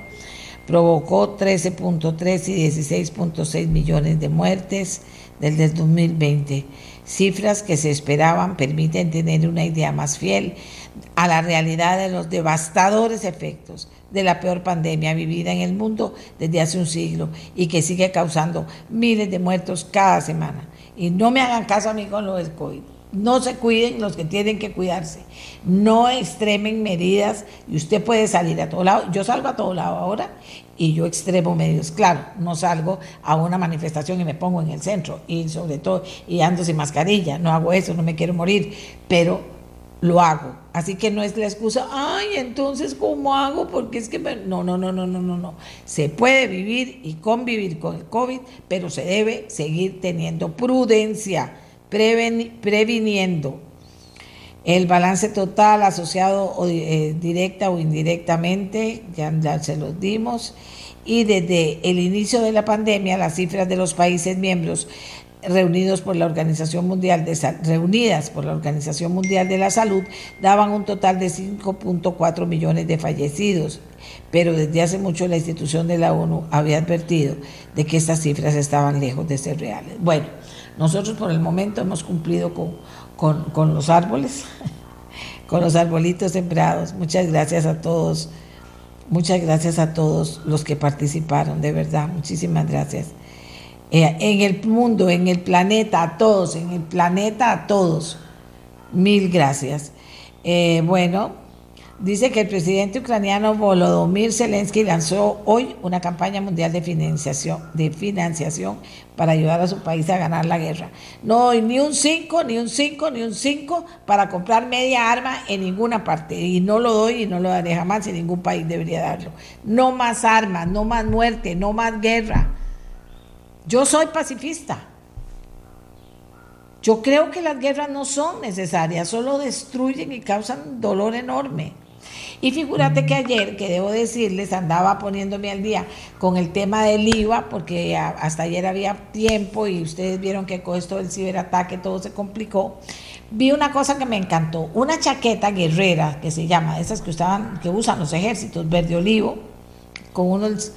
Provocó 13.3 y 16.6 millones de muertes desde el 2020. Cifras que se esperaban permiten tener una idea más fiel a la realidad de los devastadores efectos de la peor pandemia vivida en el mundo desde hace un siglo y que sigue causando miles de muertos cada semana. Y no me hagan caso a mí con lo del COVID. No se cuiden los que tienen que cuidarse. No extremen medidas y usted puede salir a todo lado. Yo salgo a todo lado ahora y yo extremo medios. Claro, no salgo a una manifestación y me pongo en el centro y sobre todo y ando sin mascarilla. No hago eso, no me quiero morir, pero lo hago. Así que no es la excusa, ay, entonces, ¿cómo hago? Porque es que no, no, no, no, no, no, no. Se puede vivir y convivir con el COVID, pero se debe seguir teniendo prudencia, previniendo el balance total asociado eh, directa o indirectamente, ya, ya se los dimos, y desde el inicio de la pandemia las cifras de los países miembros reunidos por la Organización Mundial de reunidas por la Organización Mundial de la Salud daban un total de 5.4 millones de fallecidos, pero desde hace mucho la institución de la ONU había advertido de que estas cifras estaban lejos de ser reales. Bueno, nosotros por el momento hemos cumplido con, con los árboles, con los arbolitos sembrados. Muchas gracias a todos, muchas gracias a todos los que participaron, de verdad, muchísimas gracias. Eh, en el mundo, en el planeta, a todos, en el planeta, a todos. Mil gracias. Eh, bueno, dice que el presidente ucraniano Volodymyr Zelensky lanzó hoy una campaña mundial de financiación, de financiación para ayudar a su país a ganar la guerra. No doy ni un 5, ni un 5, ni un 5 para comprar media arma en ninguna parte. Y no lo doy y no lo daré jamás y ningún país debería darlo. No más armas, no más muerte, no más guerra. Yo soy pacifista. Yo creo que las guerras no son necesarias, solo destruyen y causan dolor enorme. Y figúrate que ayer, que debo decirles, andaba poniéndome al día con el tema del IVA, porque hasta ayer había tiempo y ustedes vieron que con esto del ciberataque todo se complicó. Vi una cosa que me encantó, una chaqueta guerrera que se llama, esas que, usaban, que usan los ejércitos, verde olivo, con unos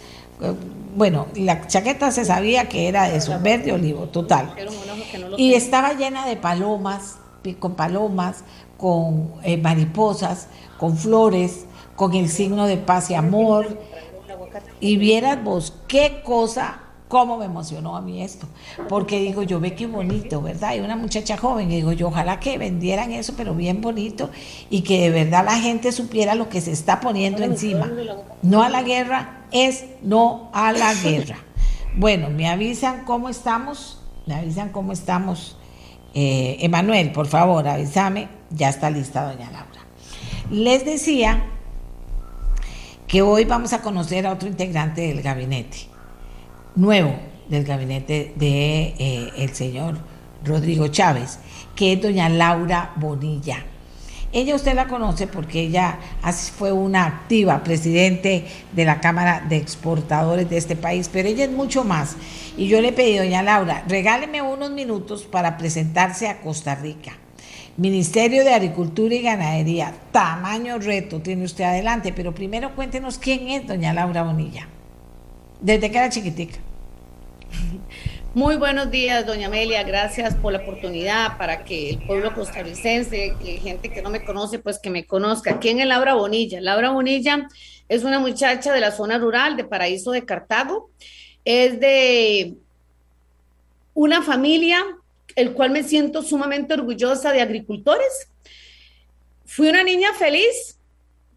bueno, la chaqueta se sabía que era de eso, verde olivo, total. Y estaba llena de palomas, con palomas, con eh, mariposas, con flores, con el signo de paz y amor. Y vieras vos qué cosa cómo me emocionó a mí esto, porque digo, yo ve qué bonito, ¿verdad? Y una muchacha joven, y digo yo, ojalá que vendieran eso, pero bien bonito, y que de verdad la gente supiera lo que se está poniendo encima. No a la guerra, es no a la guerra. Bueno, me avisan cómo estamos, me avisan cómo estamos. Eh, Emanuel, por favor, avísame, ya está lista doña Laura. Les decía que hoy vamos a conocer a otro integrante del gabinete nuevo del gabinete de eh, el señor Rodrigo Chávez, que es doña Laura Bonilla. Ella usted la conoce porque ella fue una activa presidente de la Cámara de Exportadores de este país, pero ella es mucho más. Y yo le pedí, doña Laura, regáleme unos minutos para presentarse a Costa Rica. Ministerio de Agricultura y Ganadería, tamaño reto tiene usted adelante, pero primero cuéntenos quién es doña Laura Bonilla desde que era chiquitica. Muy buenos días, doña Amelia. Gracias por la oportunidad para que el pueblo costarricense, que gente que no me conoce, pues que me conozca. ¿Quién es Laura Bonilla? Laura Bonilla es una muchacha de la zona rural de Paraíso de Cartago. Es de una familia, el cual me siento sumamente orgullosa de agricultores. Fui una niña feliz,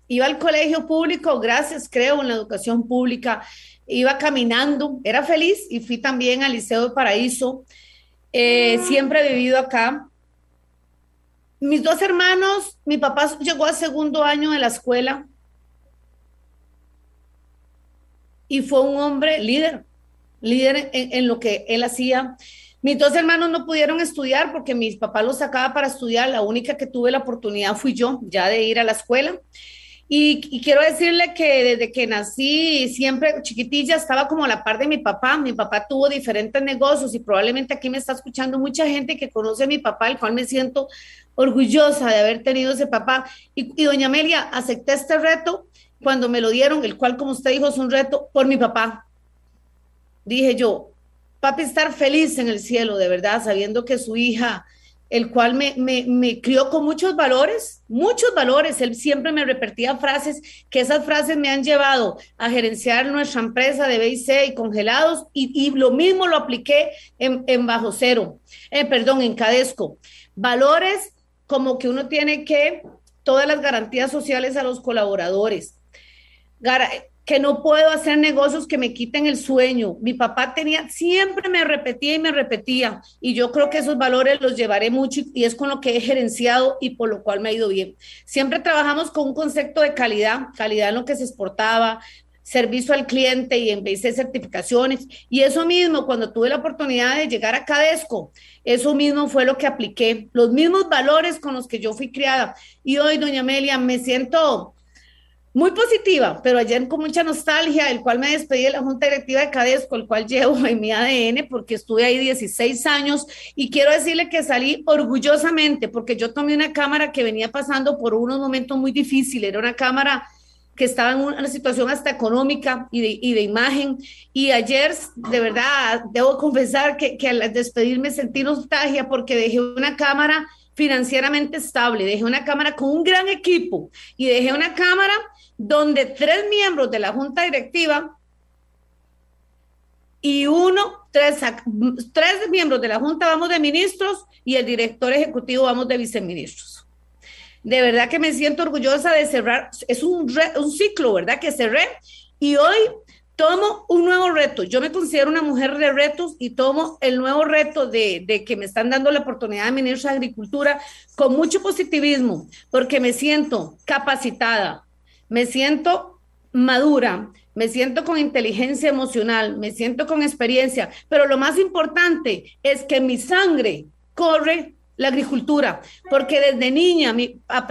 iba al colegio público, gracias, creo, en la educación pública iba caminando, era feliz y fui también al Liceo de Paraíso. Eh, siempre he vivido acá. Mis dos hermanos, mi papá llegó al segundo año de la escuela y fue un hombre líder, líder en, lo que él hacía. Mis dos hermanos no pudieron estudiar porque mis papás los sacaba para estudiar. La única que tuve la oportunidad fui yo, ya de ir a la escuela. Y, quiero decirle que desde que nací, siempre chiquitilla, estaba como a la par de mi papá. Mi papá tuvo diferentes negocios y probablemente aquí me está escuchando mucha gente que conoce a mi papá, el cual me siento orgullosa de haber tenido ese papá. Y, y doña Amelia, acepté este reto cuando me lo dieron, el cual, como usted dijo, es un reto por mi papá. Dije yo, papi, estar feliz en el cielo, de verdad, sabiendo que su hija el cual me, crió con muchos valores, muchos valores. Él siempre me repetía frases, que esas frases me han llevado a gerenciar nuestra empresa de BIC y congelados, y, lo mismo lo apliqué en, en Bajo Cero, eh, perdón, en Cadesco. Valores como que uno tiene que, todas las garantías sociales a los colaboradores que no puedo hacer negocios que me quiten el sueño. Mi papá tenía, siempre me repetía y me repetía, y yo creo que esos valores los llevaré mucho y es con lo que he gerenciado y por lo cual me ha ido bien. Siempre trabajamos con un concepto de calidad, calidad en lo que se exportaba, servicio al cliente y en vez de certificaciones. Y eso mismo, cuando tuve la oportunidad de llegar a Cadesco, eso mismo fue lo que apliqué, los mismos valores con los que yo fui criada. Y hoy, doña Amelia, me siento muy positiva, pero ayer con mucha nostalgia, el cual me despedí de la Junta Directiva de Cadesco, el cual llevo en mi ADN porque estuve ahí 16 años y quiero decirle que salí orgullosamente porque yo tomé una cámara que venía pasando por unos momentos muy difíciles, era una cámara que estaba en una situación hasta económica y de, y de imagen. Y ayer, de verdad, debo confesar que, que al despedirme sentí nostalgia porque dejé una cámara financieramente estable, dejé una cámara con un gran equipo y dejé una cámara donde tres miembros de la junta directiva y uno, tres, tres miembros de la junta vamos de ministros y el director ejecutivo vamos de viceministros. De verdad que me siento orgullosa de cerrar, es un, un ciclo, ¿verdad? Que cerré y hoy tomo un nuevo reto. Yo me considero una mujer de retos y tomo el nuevo reto de, de, que me están dando la oportunidad de ministro de Agricultura con mucho positivismo, porque me siento capacitada, me siento madura, me siento con inteligencia emocional, me siento con experiencia, pero lo más importante es que mi sangre corre la agricultura, porque desde niña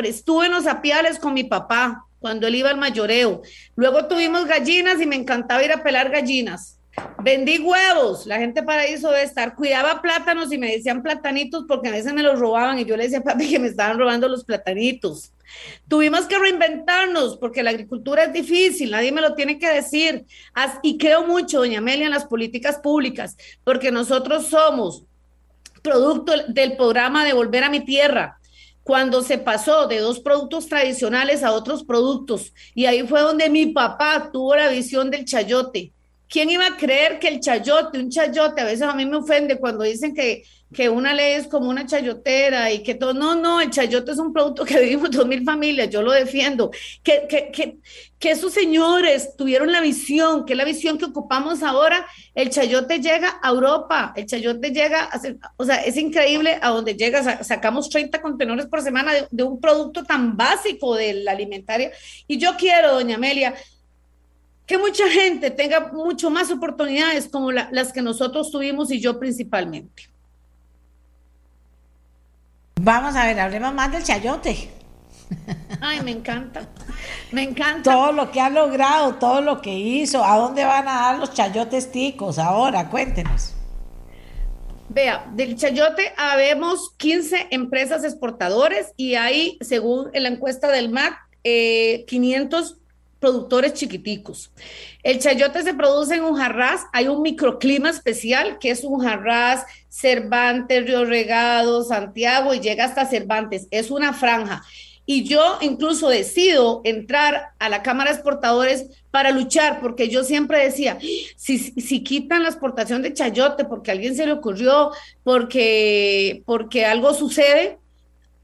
estuve en los apiales con mi papá, cuando él iba al mayoreo. Luego tuvimos gallinas y me encantaba ir a pelar gallinas. Vendí huevos, la gente paraíso de estar, cuidaba plátanos y me decían platanitos porque a veces me los robaban y yo le decía papi que me estaban robando los platanitos. Tuvimos que reinventarnos porque la agricultura es difícil, nadie me lo tiene que decir. Y creo mucho, doña Amelia, en las políticas públicas, porque nosotros somos producto del programa de Volver a mi Tierra, cuando se pasó de dos productos tradicionales a otros productos. Y ahí fue donde mi papá tuvo la visión del chayote ¿Quién iba a creer que el chayote, un chayote, a veces a mí me ofende cuando dicen que, que una ley es como una chayotera y que todo, no, no, el chayote es un producto que vivimos dos mil familias, yo lo defiendo, que, que, que, que esos señores tuvieron la visión, que es la visión que ocupamos ahora, el chayote llega a Europa, el chayote llega, a o sea, es increíble a donde llega, sacamos 30 contenedores por semana de, de un producto tan básico de la alimentaria. Y yo quiero, doña Amelia, que mucha gente tenga mucho más oportunidades como las que nosotros tuvimos y yo principalmente. Vamos a ver, hablemos más del chayote. Ay, me encanta, me encanta. Todo lo que ha logrado, todo lo que hizo, ¿a dónde van a dar los chayotes ticos ahora? Cuéntenos. Vea, del chayote habemos 15 empresas exportadores y hay, según la encuesta del MAC, eh, 500 productores chiquiticos. El chayote se produce en un jarraz, hay un microclima especial que es un jarraz Cervantes, Río Regado, Santiago y llega hasta Cervantes, es una franja. Y yo incluso decido entrar a la Cámara de Exportadores para luchar, porque yo siempre decía, si, si quitan la exportación de chayote porque alguien se le ocurrió, porque, porque algo sucede,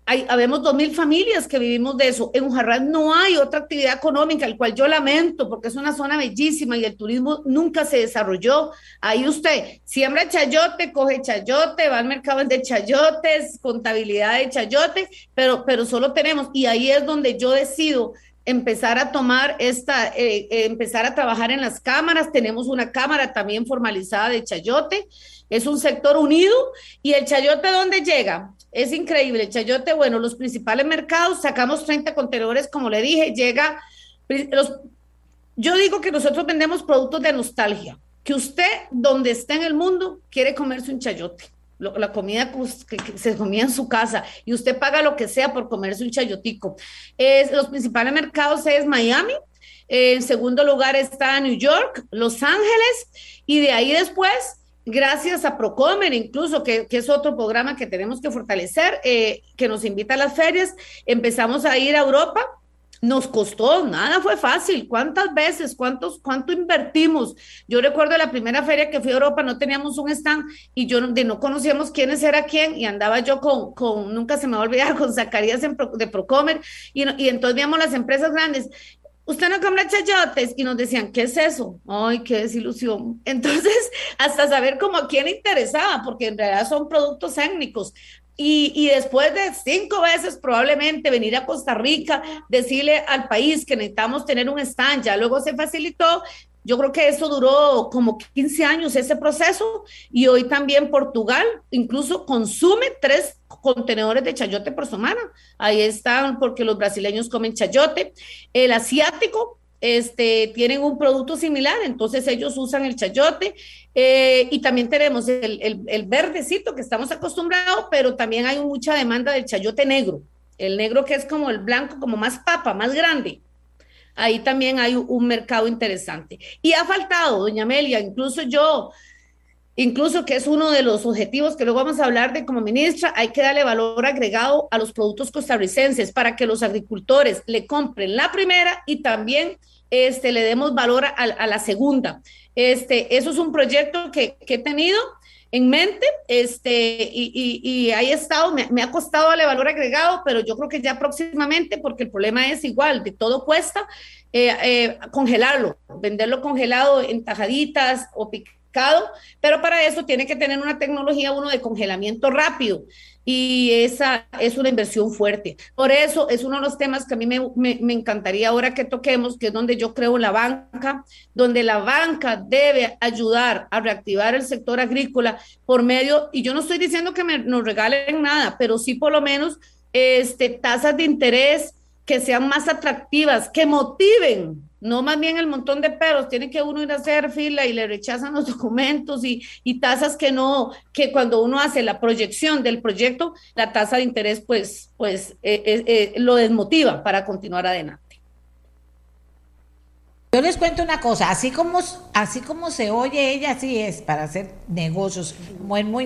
hay, habemos dos mil familias que vivimos de eso. En Ujarrás no hay otra actividad económica, el cual yo lamento porque es una zona bellísima y el turismo nunca se desarrolló. Ahí usted siembra chayote, coge chayote, va al mercado de chayotes, contabilidad de chayote, pero, pero solo tenemos, y ahí es donde yo decido empezar a tomar esta, eh, eh, empezar a trabajar en las cámaras. Tenemos una cámara también formalizada de chayote. Es un sector unido. ¿Y el chayote dónde llega? Es increíble. Chayote, bueno, los principales mercados, sacamos 30 contenedores, como le dije, llega. Los, yo digo que nosotros vendemos productos de nostalgia, que usted, donde esté en el mundo, quiere comerse un chayote. la comida que, se comía en su casa y usted paga lo que sea por comerse un chayotico. Es, los principales mercados es Miami, en segundo lugar está New York, Los Ángeles y de ahí después gracias a Procomer, incluso, que, es otro programa que tenemos que fortalecer, eh, que nos invita a las ferias, empezamos a ir a Europa. Nos costó, nada fue fácil. ¿Cuántas veces? ¿Cuántos, ¿Cuánto invertimos? Yo recuerdo la primera feria que fui a Europa, no teníamos un stand y yo de no conocíamos quiénes era quién y andaba yo con, con nunca se me va a olvidar, con Zacarías de Procomer y, y entonces veíamos las empresas grandes usted no compra chayotes y nos decían, ¿qué es eso? Ay, qué desilusión. Entonces, hasta saber cómo a quién interesaba, porque en realidad son productos étnicos. Y, y, después de cinco veces probablemente venir a Costa Rica, decirle al país que necesitamos tener un stand, ya luego se facilitó, yo creo que eso duró como 15 años ese proceso y hoy también Portugal incluso consume tres contenedores de chayote por semana. Ahí están porque los brasileños comen chayote. El asiático este, tienen un producto similar, entonces ellos usan el chayote eh, y también tenemos el, el, el, verdecito que estamos acostumbrados, pero también hay mucha demanda del chayote negro, el negro que es como el blanco, como más papa, más grande ahí también hay un mercado interesante. Y ha faltado, doña Amelia, incluso yo, incluso que es uno de los objetivos que luego vamos a hablar de como ministra, hay que darle valor agregado a los productos costarricenses para que los agricultores le compren la primera y también este, le demos valor a, la segunda. Este, eso es un proyecto que, he tenido en mente, este, y, y, ahí he estado, me, ha costado darle valor agregado, pero yo creo que ya próximamente, porque el problema es igual, de todo cuesta, eh, eh, congelarlo, venderlo congelado en tajaditas o pero para eso tiene que tener una tecnología uno de congelamiento rápido y esa es una inversión fuerte. Por eso es uno de los temas que a mí me, me, encantaría ahora que toquemos, que es donde yo creo la banca, donde la banca debe ayudar a reactivar el sector agrícola por medio, y yo no estoy diciendo que me, nos regalen nada, pero sí por lo menos este, tasas de interés que sean más atractivas, que motiven, no más bien el montón de peros, tiene que uno ir a hacer fila y le rechazan los documentos y, tasas que no, que cuando uno hace la proyección del proyecto, la tasa de interés pues, pues eh, eh, eh, lo desmotiva para continuar adelante. Yo les cuento una cosa, así como, así como se oye ella, así es para hacer negocios, muy, muy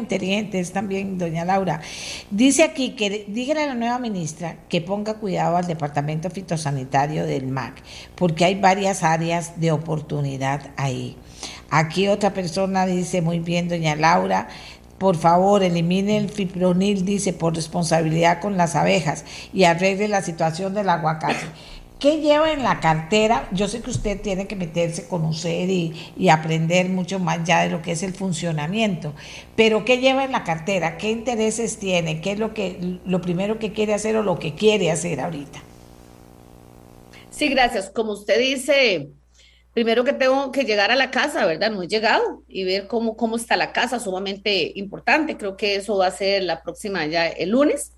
también doña Laura. Dice aquí que dígale a la nueva ministra que ponga cuidado al departamento fitosanitario del MAC, porque hay varias áreas de oportunidad ahí. Aquí otra persona dice muy bien, doña Laura, por favor, elimine el fipronil, dice, por responsabilidad con las abejas y arregle la situación del aguacate. ¿Qué lleva en la cartera? Yo sé que usted tiene que meterse, conocer y, y, aprender mucho más ya de lo que es el funcionamiento, pero ¿qué lleva en la cartera? ¿Qué intereses tiene? ¿Qué es lo, que, lo primero que quiere hacer o lo que quiere hacer ahorita? Sí, gracias. Como usted dice, primero que tengo que llegar a la casa, ¿verdad? No he llegado y ver cómo, cómo está la casa, sumamente importante. Creo que eso va a ser la próxima ya el lunes.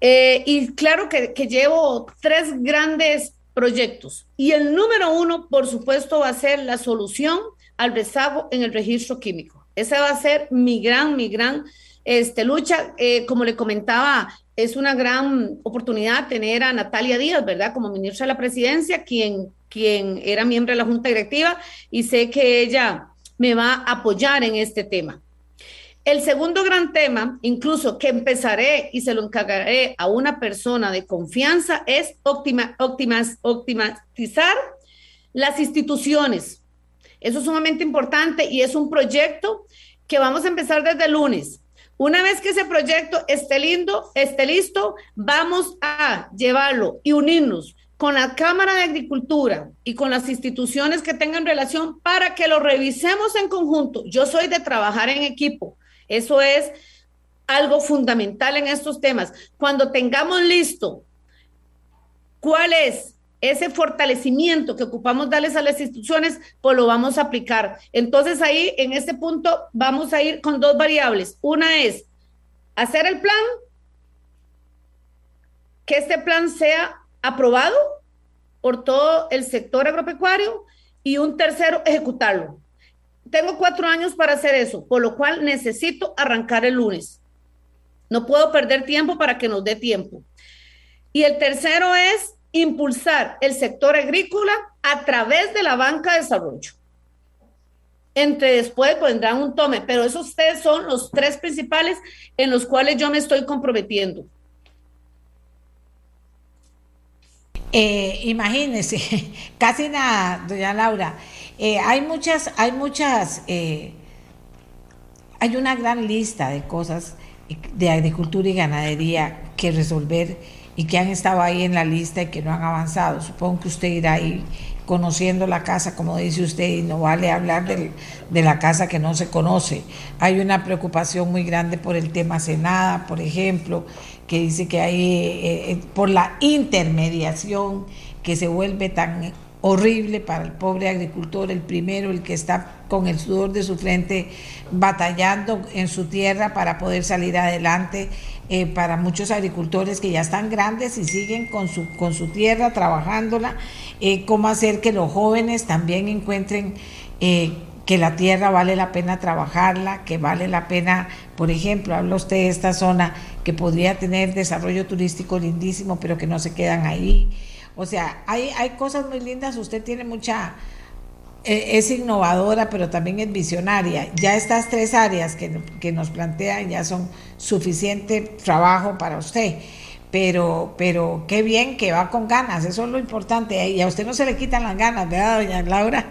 Eh, y claro que, llevo tres grandes proyectos. Y el número uno, por supuesto, va a ser la solución al rezago en el registro químico. Esa va a ser mi gran, mi gran este, lucha. Eh, como le comentaba, es una gran oportunidad tener a Natalia Díaz, ¿verdad? Como ministra de la presidencia, quien, quien era miembro de la junta directiva, y sé que ella me va a apoyar en este tema. El segundo gran tema, incluso que empezaré y se lo encargaré a una persona de confianza, es optima, optimizar las instituciones. Eso es sumamente importante y es un proyecto que vamos a empezar desde el lunes. Una vez que ese proyecto esté lindo, esté listo, vamos a llevarlo y unirnos con la Cámara de Agricultura y con las instituciones que tengan relación para que lo revisemos en conjunto. Yo soy de trabajar en equipo. Eso es algo fundamental en estos temas. Cuando tengamos listo cuál es ese fortalecimiento que ocupamos darles a las instituciones, pues lo vamos a aplicar. Entonces ahí, en este punto, vamos a ir con dos variables. Una es hacer el plan, que este plan sea aprobado por todo el sector agropecuario y un tercero, ejecutarlo tengo cuatro años para hacer eso, por lo cual necesito arrancar el lunes. No puedo perder tiempo para que nos dé tiempo. Y el tercero es impulsar el sector agrícola a través de la banca de desarrollo. Entre después vendrán un tome, pero esos ustedes son los tres principales en los cuales yo me estoy comprometiendo. Eh, imagínense, casi nada, doña Laura. Eh, hay muchas, hay muchas, eh, hay una gran lista de cosas de agricultura y ganadería que resolver y que han estado ahí en la lista y que no han avanzado. Supongo que usted irá ahí conociendo la casa, como dice usted, y no vale hablar de la casa que no se conoce. Hay una preocupación muy grande por el tema Senada, por ejemplo, que dice que hay, eh, por la intermediación que se vuelve tan horrible para el pobre agricultor, el primero, el que está con el sudor de su frente batallando en su tierra para poder salir adelante, eh, para muchos agricultores que ya están grandes y siguen con su, con su tierra trabajándola, eh, cómo hacer que los jóvenes también encuentren eh, que la tierra vale la pena trabajarla, que vale la pena, por ejemplo, habla usted de esta zona que podría tener desarrollo turístico lindísimo, pero que no se quedan ahí o sea, hay, hay cosas muy lindas, usted tiene mucha, eh, es innovadora, pero también es visionaria. Ya estas tres áreas que, que nos plantean ya son suficiente trabajo para usted. Pero, pero qué bien que va con ganas, eso es lo importante. Y a usted no se le quitan las ganas, ¿verdad, doña Laura?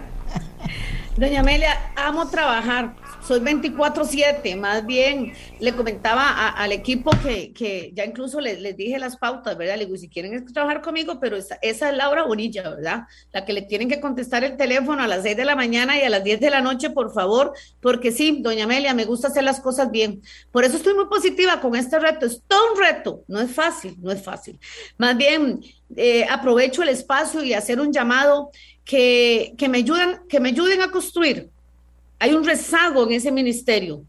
Doña Amelia, amo trabajar soy 24/7, más bien le comentaba al equipo que, que ya incluso les, les, dije las pautas, ¿verdad? Le digo, si quieren trabajar conmigo, pero esa, esa, es Laura Bonilla, ¿verdad? La que le tienen que contestar el teléfono a las 6 de la mañana y a las 10 de la noche, por favor, porque sí, doña Amelia, me gusta hacer las cosas bien. Por eso estoy muy positiva con este reto. Es todo un reto, no es fácil, no es fácil. Más bien, eh, aprovecho el espacio y hacer un llamado que, que, me ayuden, que me ayuden a construir hay un rezago en ese ministerio.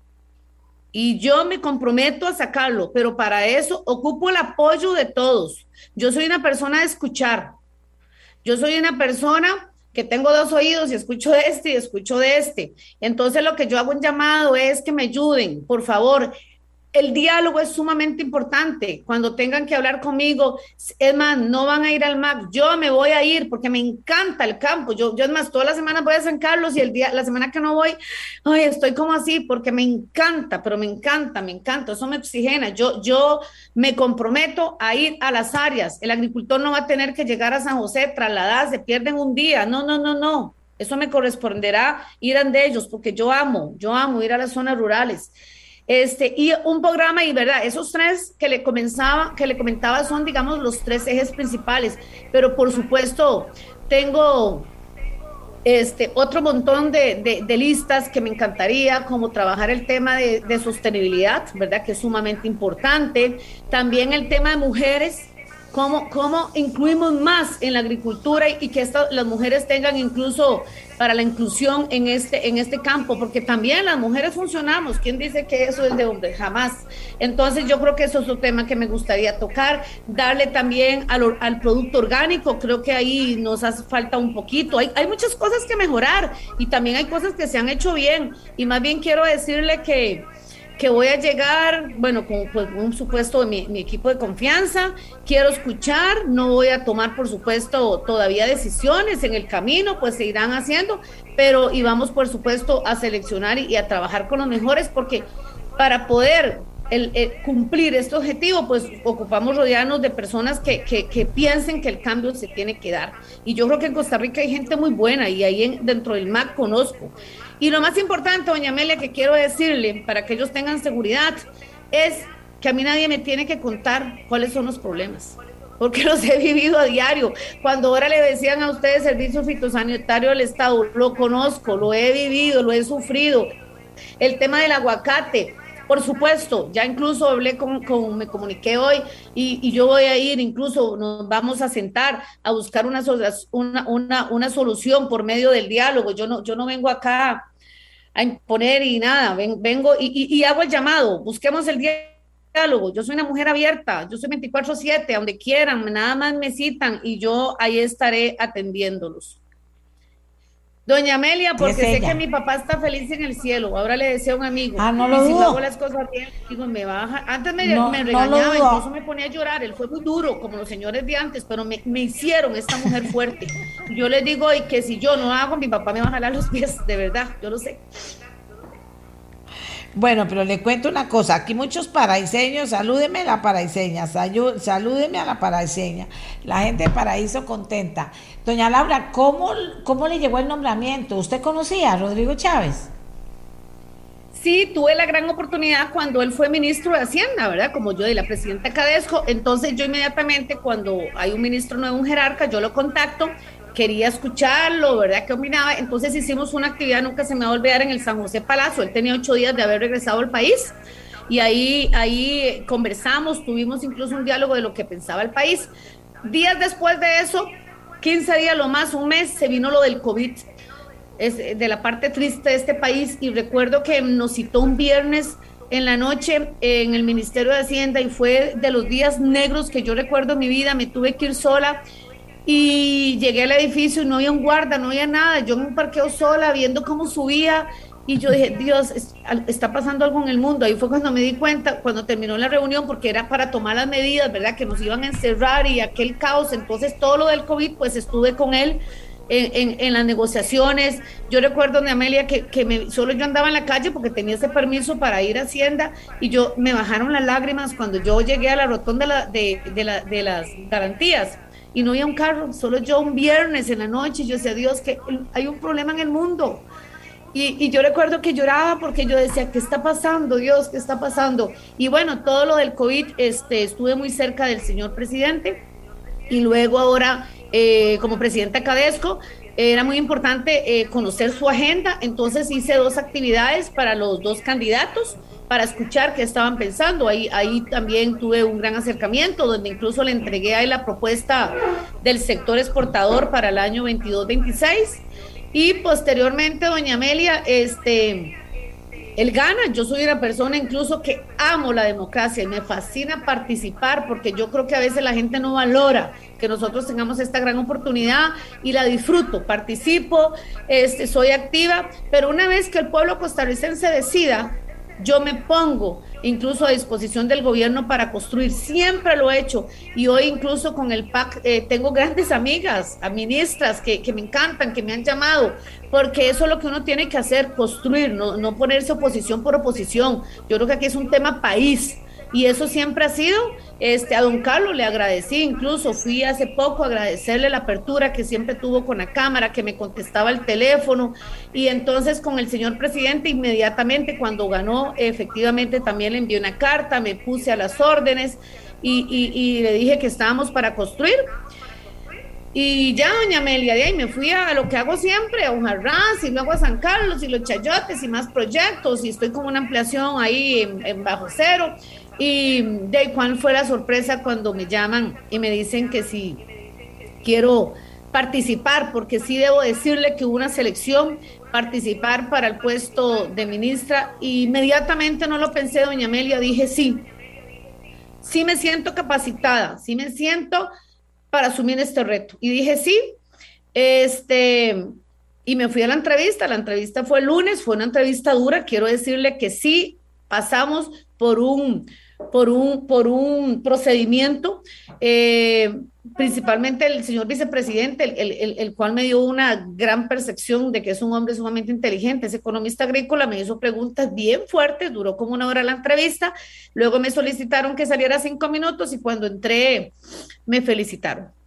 y yo me comprometo a sacarlo, pero para eso ocupo el apoyo de todos. Yo soy una persona de escuchar. Yo soy una persona que tengo dos oídos y escucho de este y escucho de este. Entonces lo que yo hago un llamado es que me ayuden, por favor el diálogo es sumamente importante. Cuando tengan que hablar conmigo, es no van a ir al MAC, yo me voy a ir porque me encanta el campo. Yo, yo es más, todas las semanas voy a San Carlos y el día, la semana que no voy, ay, estoy como así porque me encanta, pero me encanta, me encanta, eso me oxigena. Yo, yo me comprometo a ir a las áreas. El agricultor no va a tener que llegar a San José, trasladarse, pierden un día. No, no, no, no. Eso me corresponderá ir a de ellos porque yo amo, yo amo ir a las zonas rurales. Este, y un programa, y verdad, esos tres que le comenzaba, que le comentaba son, digamos, los tres ejes principales. Pero por supuesto, tengo este, otro montón de, de, listas que me encantaría, como trabajar el tema de, de, sostenibilidad, ¿verdad? Que es sumamente importante. También el tema de mujeres, cómo, cómo incluimos más en la agricultura y, que las mujeres tengan incluso para la inclusión en este, en este campo, porque también las mujeres funcionamos. ¿Quién dice que eso es de hombre? Jamás. Entonces yo creo que eso es un tema que me gustaría tocar, darle también al, al producto orgánico, creo que ahí nos hace falta un poquito. Hay, hay muchas cosas que mejorar y también hay cosas que se han hecho bien. Y más bien quiero decirle que que voy a llegar, bueno, con pues, un supuesto mi, mi, equipo de confianza, quiero escuchar, no voy a tomar, por supuesto, todavía decisiones en el camino, pues se irán haciendo, pero y vamos, por supuesto, a seleccionar y, a trabajar con los mejores, porque para poder el, cumplir este objetivo, pues ocupamos rodearnos de personas que, que, piensen que el cambio se tiene que dar. Y yo creo que en Costa Rica hay gente muy buena y ahí en, dentro del MAC conozco. Y lo más importante, doña Amelia, que quiero decirle para que ellos tengan seguridad, es que a mí nadie me tiene que contar cuáles son los problemas, porque los he vivido a diario. Cuando ahora le decían a ustedes servicio fitosanitario del Estado, lo conozco, lo he vivido, lo he sufrido. El tema del aguacate, por supuesto, ya incluso hablé con, me comuniqué hoy y, yo voy a ir, incluso nos vamos a sentar a buscar una, una, una, una solución por medio del diálogo. Yo no, yo no vengo acá a imponer y nada, vengo y, hago el llamado, busquemos el diálogo, yo soy una mujer abierta, yo soy 24/7, donde quieran, nada más me citan y yo ahí estaré atendiéndolos. Doña Amelia, porque sé que mi papá está feliz en el cielo. Ahora le decía a un amigo. Ah, no lo si hago las cosas bien, digo, me baja. Antes me, me regañaba, incluso me ponía a llorar. Él fue muy duro, como los señores de antes, pero me, me hicieron esta mujer fuerte. Yo les digo y que si yo no hago, mi papá me va a jalar los pies, de verdad, yo lo sé. Bueno, pero le cuento una cosa, aquí muchos paraiseños, salúdeme a la paraiseña, salúdeme a la paraiseña, la gente de Paraíso contenta. Doña Laura, ¿cómo, ¿cómo le llegó el nombramiento? ¿Usted conocía a Rodrigo Chávez? Sí, tuve la gran oportunidad cuando él fue ministro de Hacienda, ¿verdad? Como yo de la presidenta Cadesco, entonces yo inmediatamente cuando hay un ministro nuevo, un jerarca, yo lo contacto quería escucharlo, ¿verdad? ¿Qué opinaba? Entonces hicimos una actividad, nunca se me va a olvidar, en el San José Palacio. Él tenía ocho días de haber regresado al país y ahí, ahí conversamos, tuvimos incluso un diálogo de lo que pensaba el país. Días después de eso, 15 días lo más, un mes, se vino lo del COVID. Es de la parte triste de este país y recuerdo que nos citó un viernes en la noche en el Ministerio de Hacienda y fue de los días negros que yo recuerdo en mi vida, me tuve que ir sola y llegué al edificio y no había un guarda, no había nada. Yo me parqueo sola viendo cómo subía y yo dije, Dios, está pasando algo en el mundo. Ahí fue cuando me di cuenta, cuando terminó la reunión, porque era para tomar las medidas, ¿verdad? Que nos iban a encerrar y aquel caos. Entonces, todo lo del COVID, pues estuve con él. En, las negociaciones. Yo recuerdo, de Amelia, que, que me, solo yo andaba en la calle porque tenía ese permiso para ir a Hacienda y yo me bajaron las lágrimas cuando yo llegué a la rotonda de, de, la, de las garantías y no había un carro, solo yo un viernes en la noche, yo decía, Dios, que hay un problema en el mundo. Y, y, yo recuerdo que lloraba porque yo decía, ¿qué está pasando, Dios? ¿Qué está pasando? Y bueno, todo lo del COVID, este, estuve muy cerca del señor presidente y luego ahora eh, como presidenta Cadesco, era muy importante eh, conocer su agenda, entonces hice dos actividades para los dos candidatos para escuchar qué estaban pensando. Ahí, ahí también tuve un gran acercamiento, donde incluso le entregué ahí la propuesta del sector exportador para el año 22-26. Y posteriormente, doña Amelia, este, él gana. Yo soy una persona incluso que amo la democracia y me fascina participar porque yo creo que a veces la gente no valora que nosotros tengamos esta gran oportunidad y la disfruto, participo, este, soy activa, pero una vez que el pueblo costarricense decida yo me pongo incluso a disposición del gobierno para construir, siempre lo he hecho. Y hoy incluso con el PAC eh, tengo grandes amigas, a ministras que, que, me encantan, que me han llamado, porque eso es lo que uno tiene que hacer, construir, no, no ponerse oposición por oposición. Yo creo que aquí es un tema país y eso siempre ha sido, este, a don Carlos le agradecí, incluso fui hace poco a agradecerle la apertura que siempre tuvo con la cámara, que me contestaba el teléfono, y entonces con el señor presidente inmediatamente cuando ganó, efectivamente también le envié una carta, me puse a las órdenes y, y, le dije que estábamos para construir. Y ya, doña Amelia, de ahí me fui a lo que hago siempre, a Ujarrás, y luego a San Carlos, y los Chayotes, y más proyectos, y estoy con una ampliación ahí en, en Bajo Cero. Y de cuál fue la sorpresa cuando me llaman y me dicen que si quiero participar, porque sí debo decirle que hubo una selección, participar para el puesto de ministra, y inmediatamente no lo pensé, doña Amelia, dije sí, sí me siento capacitada, sí me siento para asumir este reto. Y dije sí, este, y me fui a la entrevista, la entrevista fue el lunes, fue una entrevista dura, quiero decirle que sí pasamos por un por un, por un procedimiento, eh, principalmente el señor vicepresidente, el, el, cual me dio una gran percepción de que es un hombre sumamente inteligente, es economista agrícola, me hizo preguntas bien fuertes, duró como una hora la entrevista, luego me solicitaron que saliera cinco minutos y cuando entré me felicitaron.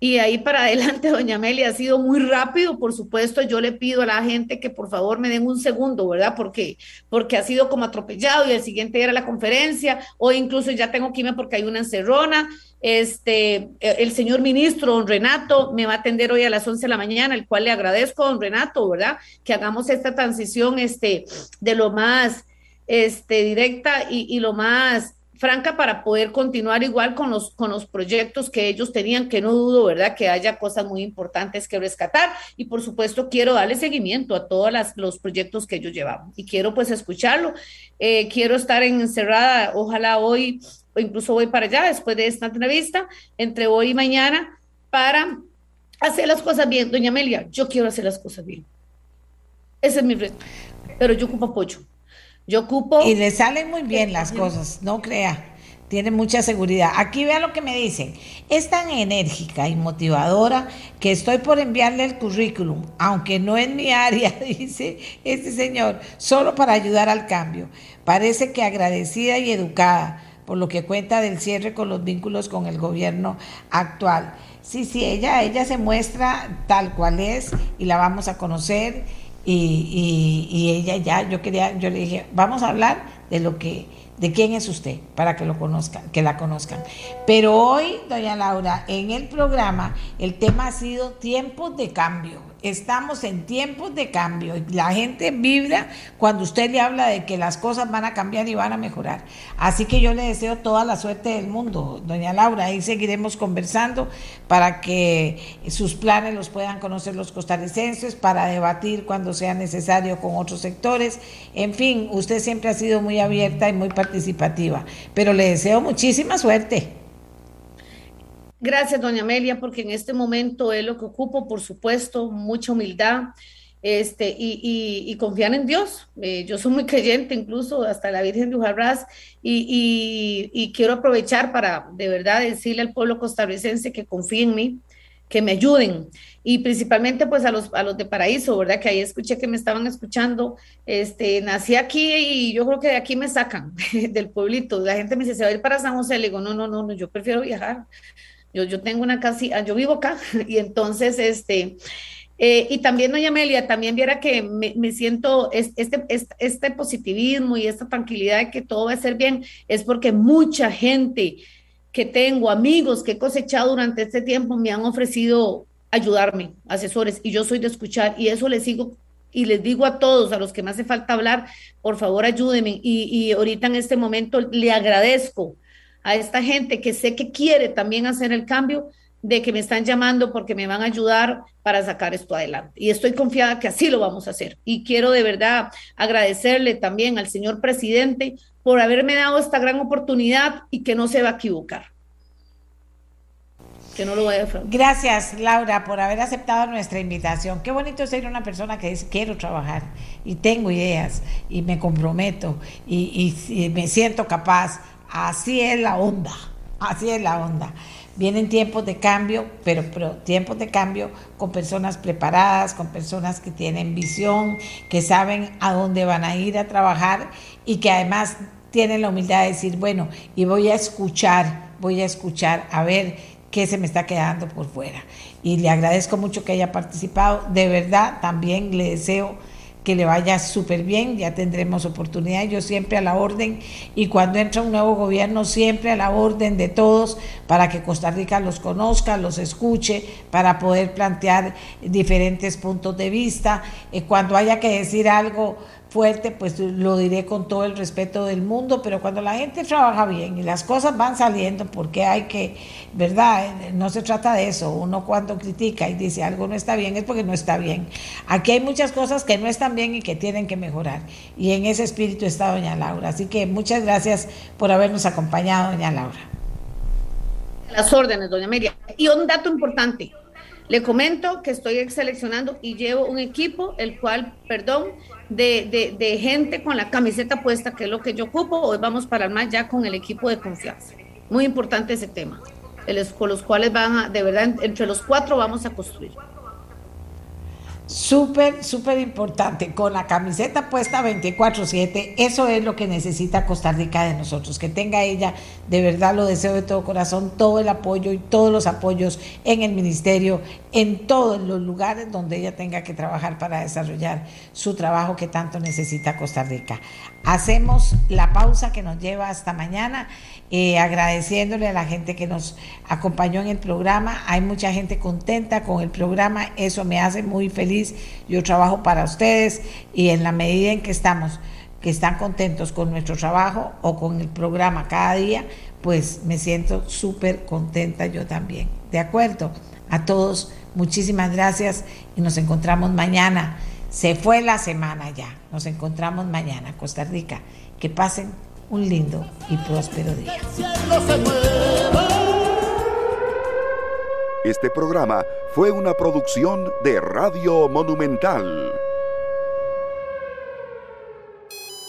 Y ahí para adelante, doña Amelia, ha sido muy rápido, por supuesto, yo le pido a la gente que por favor me den un segundo, ¿verdad? Porque, porque ha sido como atropellado y el siguiente era la conferencia, o incluso ya tengo que irme porque hay una encerrona. Este, el señor ministro, don Renato, me va a atender hoy a las 11 de la mañana, el cual le agradezco, don Renato, ¿verdad? Que hagamos esta transición este, de lo más este, directa y, y lo más franca para poder continuar igual con los, con los proyectos que ellos tenían, que no dudo, ¿verdad?, que haya cosas muy importantes que rescatar. Y por supuesto, quiero darle seguimiento a todos los proyectos que ellos llevaban. Y quiero pues escucharlo. Eh, quiero estar encerrada, ojalá hoy, o incluso voy para allá después de esta entrevista, entre hoy y mañana, para hacer las cosas bien. Doña Amelia, yo quiero hacer las cosas bien. Ese es mi reto. Pero yo ocupo apoyo. Yo ocupo... Y le salen muy bien las cosas, no crea. Tiene mucha seguridad. Aquí vea lo que me dicen. Es tan enérgica y motivadora que estoy por enviarle el currículum, aunque no es mi área, dice este señor, solo para ayudar al cambio. Parece que agradecida y educada por lo que cuenta del cierre con los vínculos con el gobierno actual. Sí, sí, ella, ella se muestra tal cual es y la vamos a conocer y, ella ya, yo quería, yo le dije, vamos a hablar de lo que, de quién es usted, para que lo conozcan, que la conozcan. Pero hoy, doña Laura, en el programa el tema ha sido tiempos de cambio estamos en tiempos de cambio y la gente vibra cuando usted le habla de que las cosas van a cambiar y van a mejorar. Así que yo le deseo toda la suerte del mundo, doña Laura, ahí seguiremos conversando para que sus planes los puedan conocer los costarricenses, para debatir cuando sea necesario con otros sectores. En fin, usted siempre ha sido muy abierta y muy participativa, pero le deseo muchísima suerte. Gracias, doña Amelia, porque en este momento es lo que ocupo, por supuesto, mucha humildad este, y, y, confían en Dios. Eh, yo soy muy creyente, incluso hasta la Virgen de Ujarrás, y, y, quiero aprovechar para de verdad decirle al pueblo costarricense que confíe en mí, que me ayuden, y principalmente pues a los, a los de Paraíso, ¿verdad? Que ahí escuché que me estaban escuchando, este, nací aquí y yo creo que de aquí me sacan, del pueblito. La gente me dice, se va a ir para San José, le digo, no, no, no, no yo prefiero viajar yo, yo tengo una casita, yo vivo acá y entonces, este, eh, y también, doña Amelia, también viera que me, me siento este, este, este, positivismo y esta tranquilidad de que todo va a ser bien, es porque mucha gente que tengo, amigos que he cosechado durante este tiempo, me han ofrecido ayudarme, asesores, y yo soy de escuchar, y eso les sigo y les digo a todos, a los que me hace falta hablar, por favor ayúdenme. Y, y ahorita en este momento le agradezco a esta gente que sé que quiere también hacer el cambio, de que me están llamando porque me van a ayudar para sacar esto adelante. Y estoy confiada que así lo vamos a hacer. Y quiero de verdad agradecerle también al señor presidente por haberme dado esta gran oportunidad y que no se va a equivocar. Que no lo voy a Gracias, Laura, por haber aceptado nuestra invitación. Qué bonito ser una persona que dice, quiero trabajar y tengo ideas y me comprometo y, y me siento capaz. Así es la onda, así es la onda. Vienen tiempos de cambio, pero, pero, tiempos de cambio con personas preparadas, con personas que tienen visión, que saben a dónde van a ir a trabajar y que además tienen la humildad de decir, bueno, y voy a escuchar, voy a escuchar a ver qué se me está quedando por fuera. Y le agradezco mucho que haya participado. De verdad, también le deseo que le vaya súper bien, ya tendremos oportunidad, yo siempre a la orden y cuando entra un nuevo gobierno siempre a la orden de todos para que Costa Rica los conozca, los escuche, para poder plantear diferentes puntos de vista, eh, cuando haya que decir algo fuerte, pues lo diré con todo el respeto del mundo, pero cuando la gente trabaja bien y las cosas van saliendo, porque hay que, ¿verdad? No se trata de eso. Uno cuando critica y dice algo no está bien es porque no está bien. Aquí hay muchas cosas que no están bien y que tienen que mejorar. Y en ese espíritu está doña Laura. Así que muchas gracias por habernos acompañado, doña Laura. Las órdenes, doña María. Y un dato importante. Le comento que estoy seleccionando y llevo un equipo, el cual, perdón, de, gente con la camiseta puesta, que es lo que yo ocupo. Hoy vamos para el más ya con el equipo de confianza. Muy importante ese tema, con los cuales van a, de verdad, entre los cuatro vamos a construir. Súper, súper importante, con la camiseta puesta 24/7, eso es lo que necesita Costa Rica de nosotros, que tenga ella, de verdad lo deseo de todo corazón, todo el apoyo y todos los apoyos en el ministerio, en todos los lugares donde ella tenga que trabajar para desarrollar su trabajo que tanto necesita Costa Rica. Hacemos la pausa que nos lleva hasta mañana eh, agradeciéndole a la gente que nos acompañó en el programa. Hay mucha gente contenta con el programa, eso me hace muy feliz. Yo trabajo para ustedes y en la medida en que estamos, que están contentos con nuestro trabajo o con el programa cada día, pues me siento súper contenta yo también. ¿De acuerdo? A todos, muchísimas gracias y nos encontramos mañana. Se fue la semana ya. Nos encontramos mañana, Costa Rica. Que pasen un lindo y próspero día. Este programa fue una producción de Radio Monumental.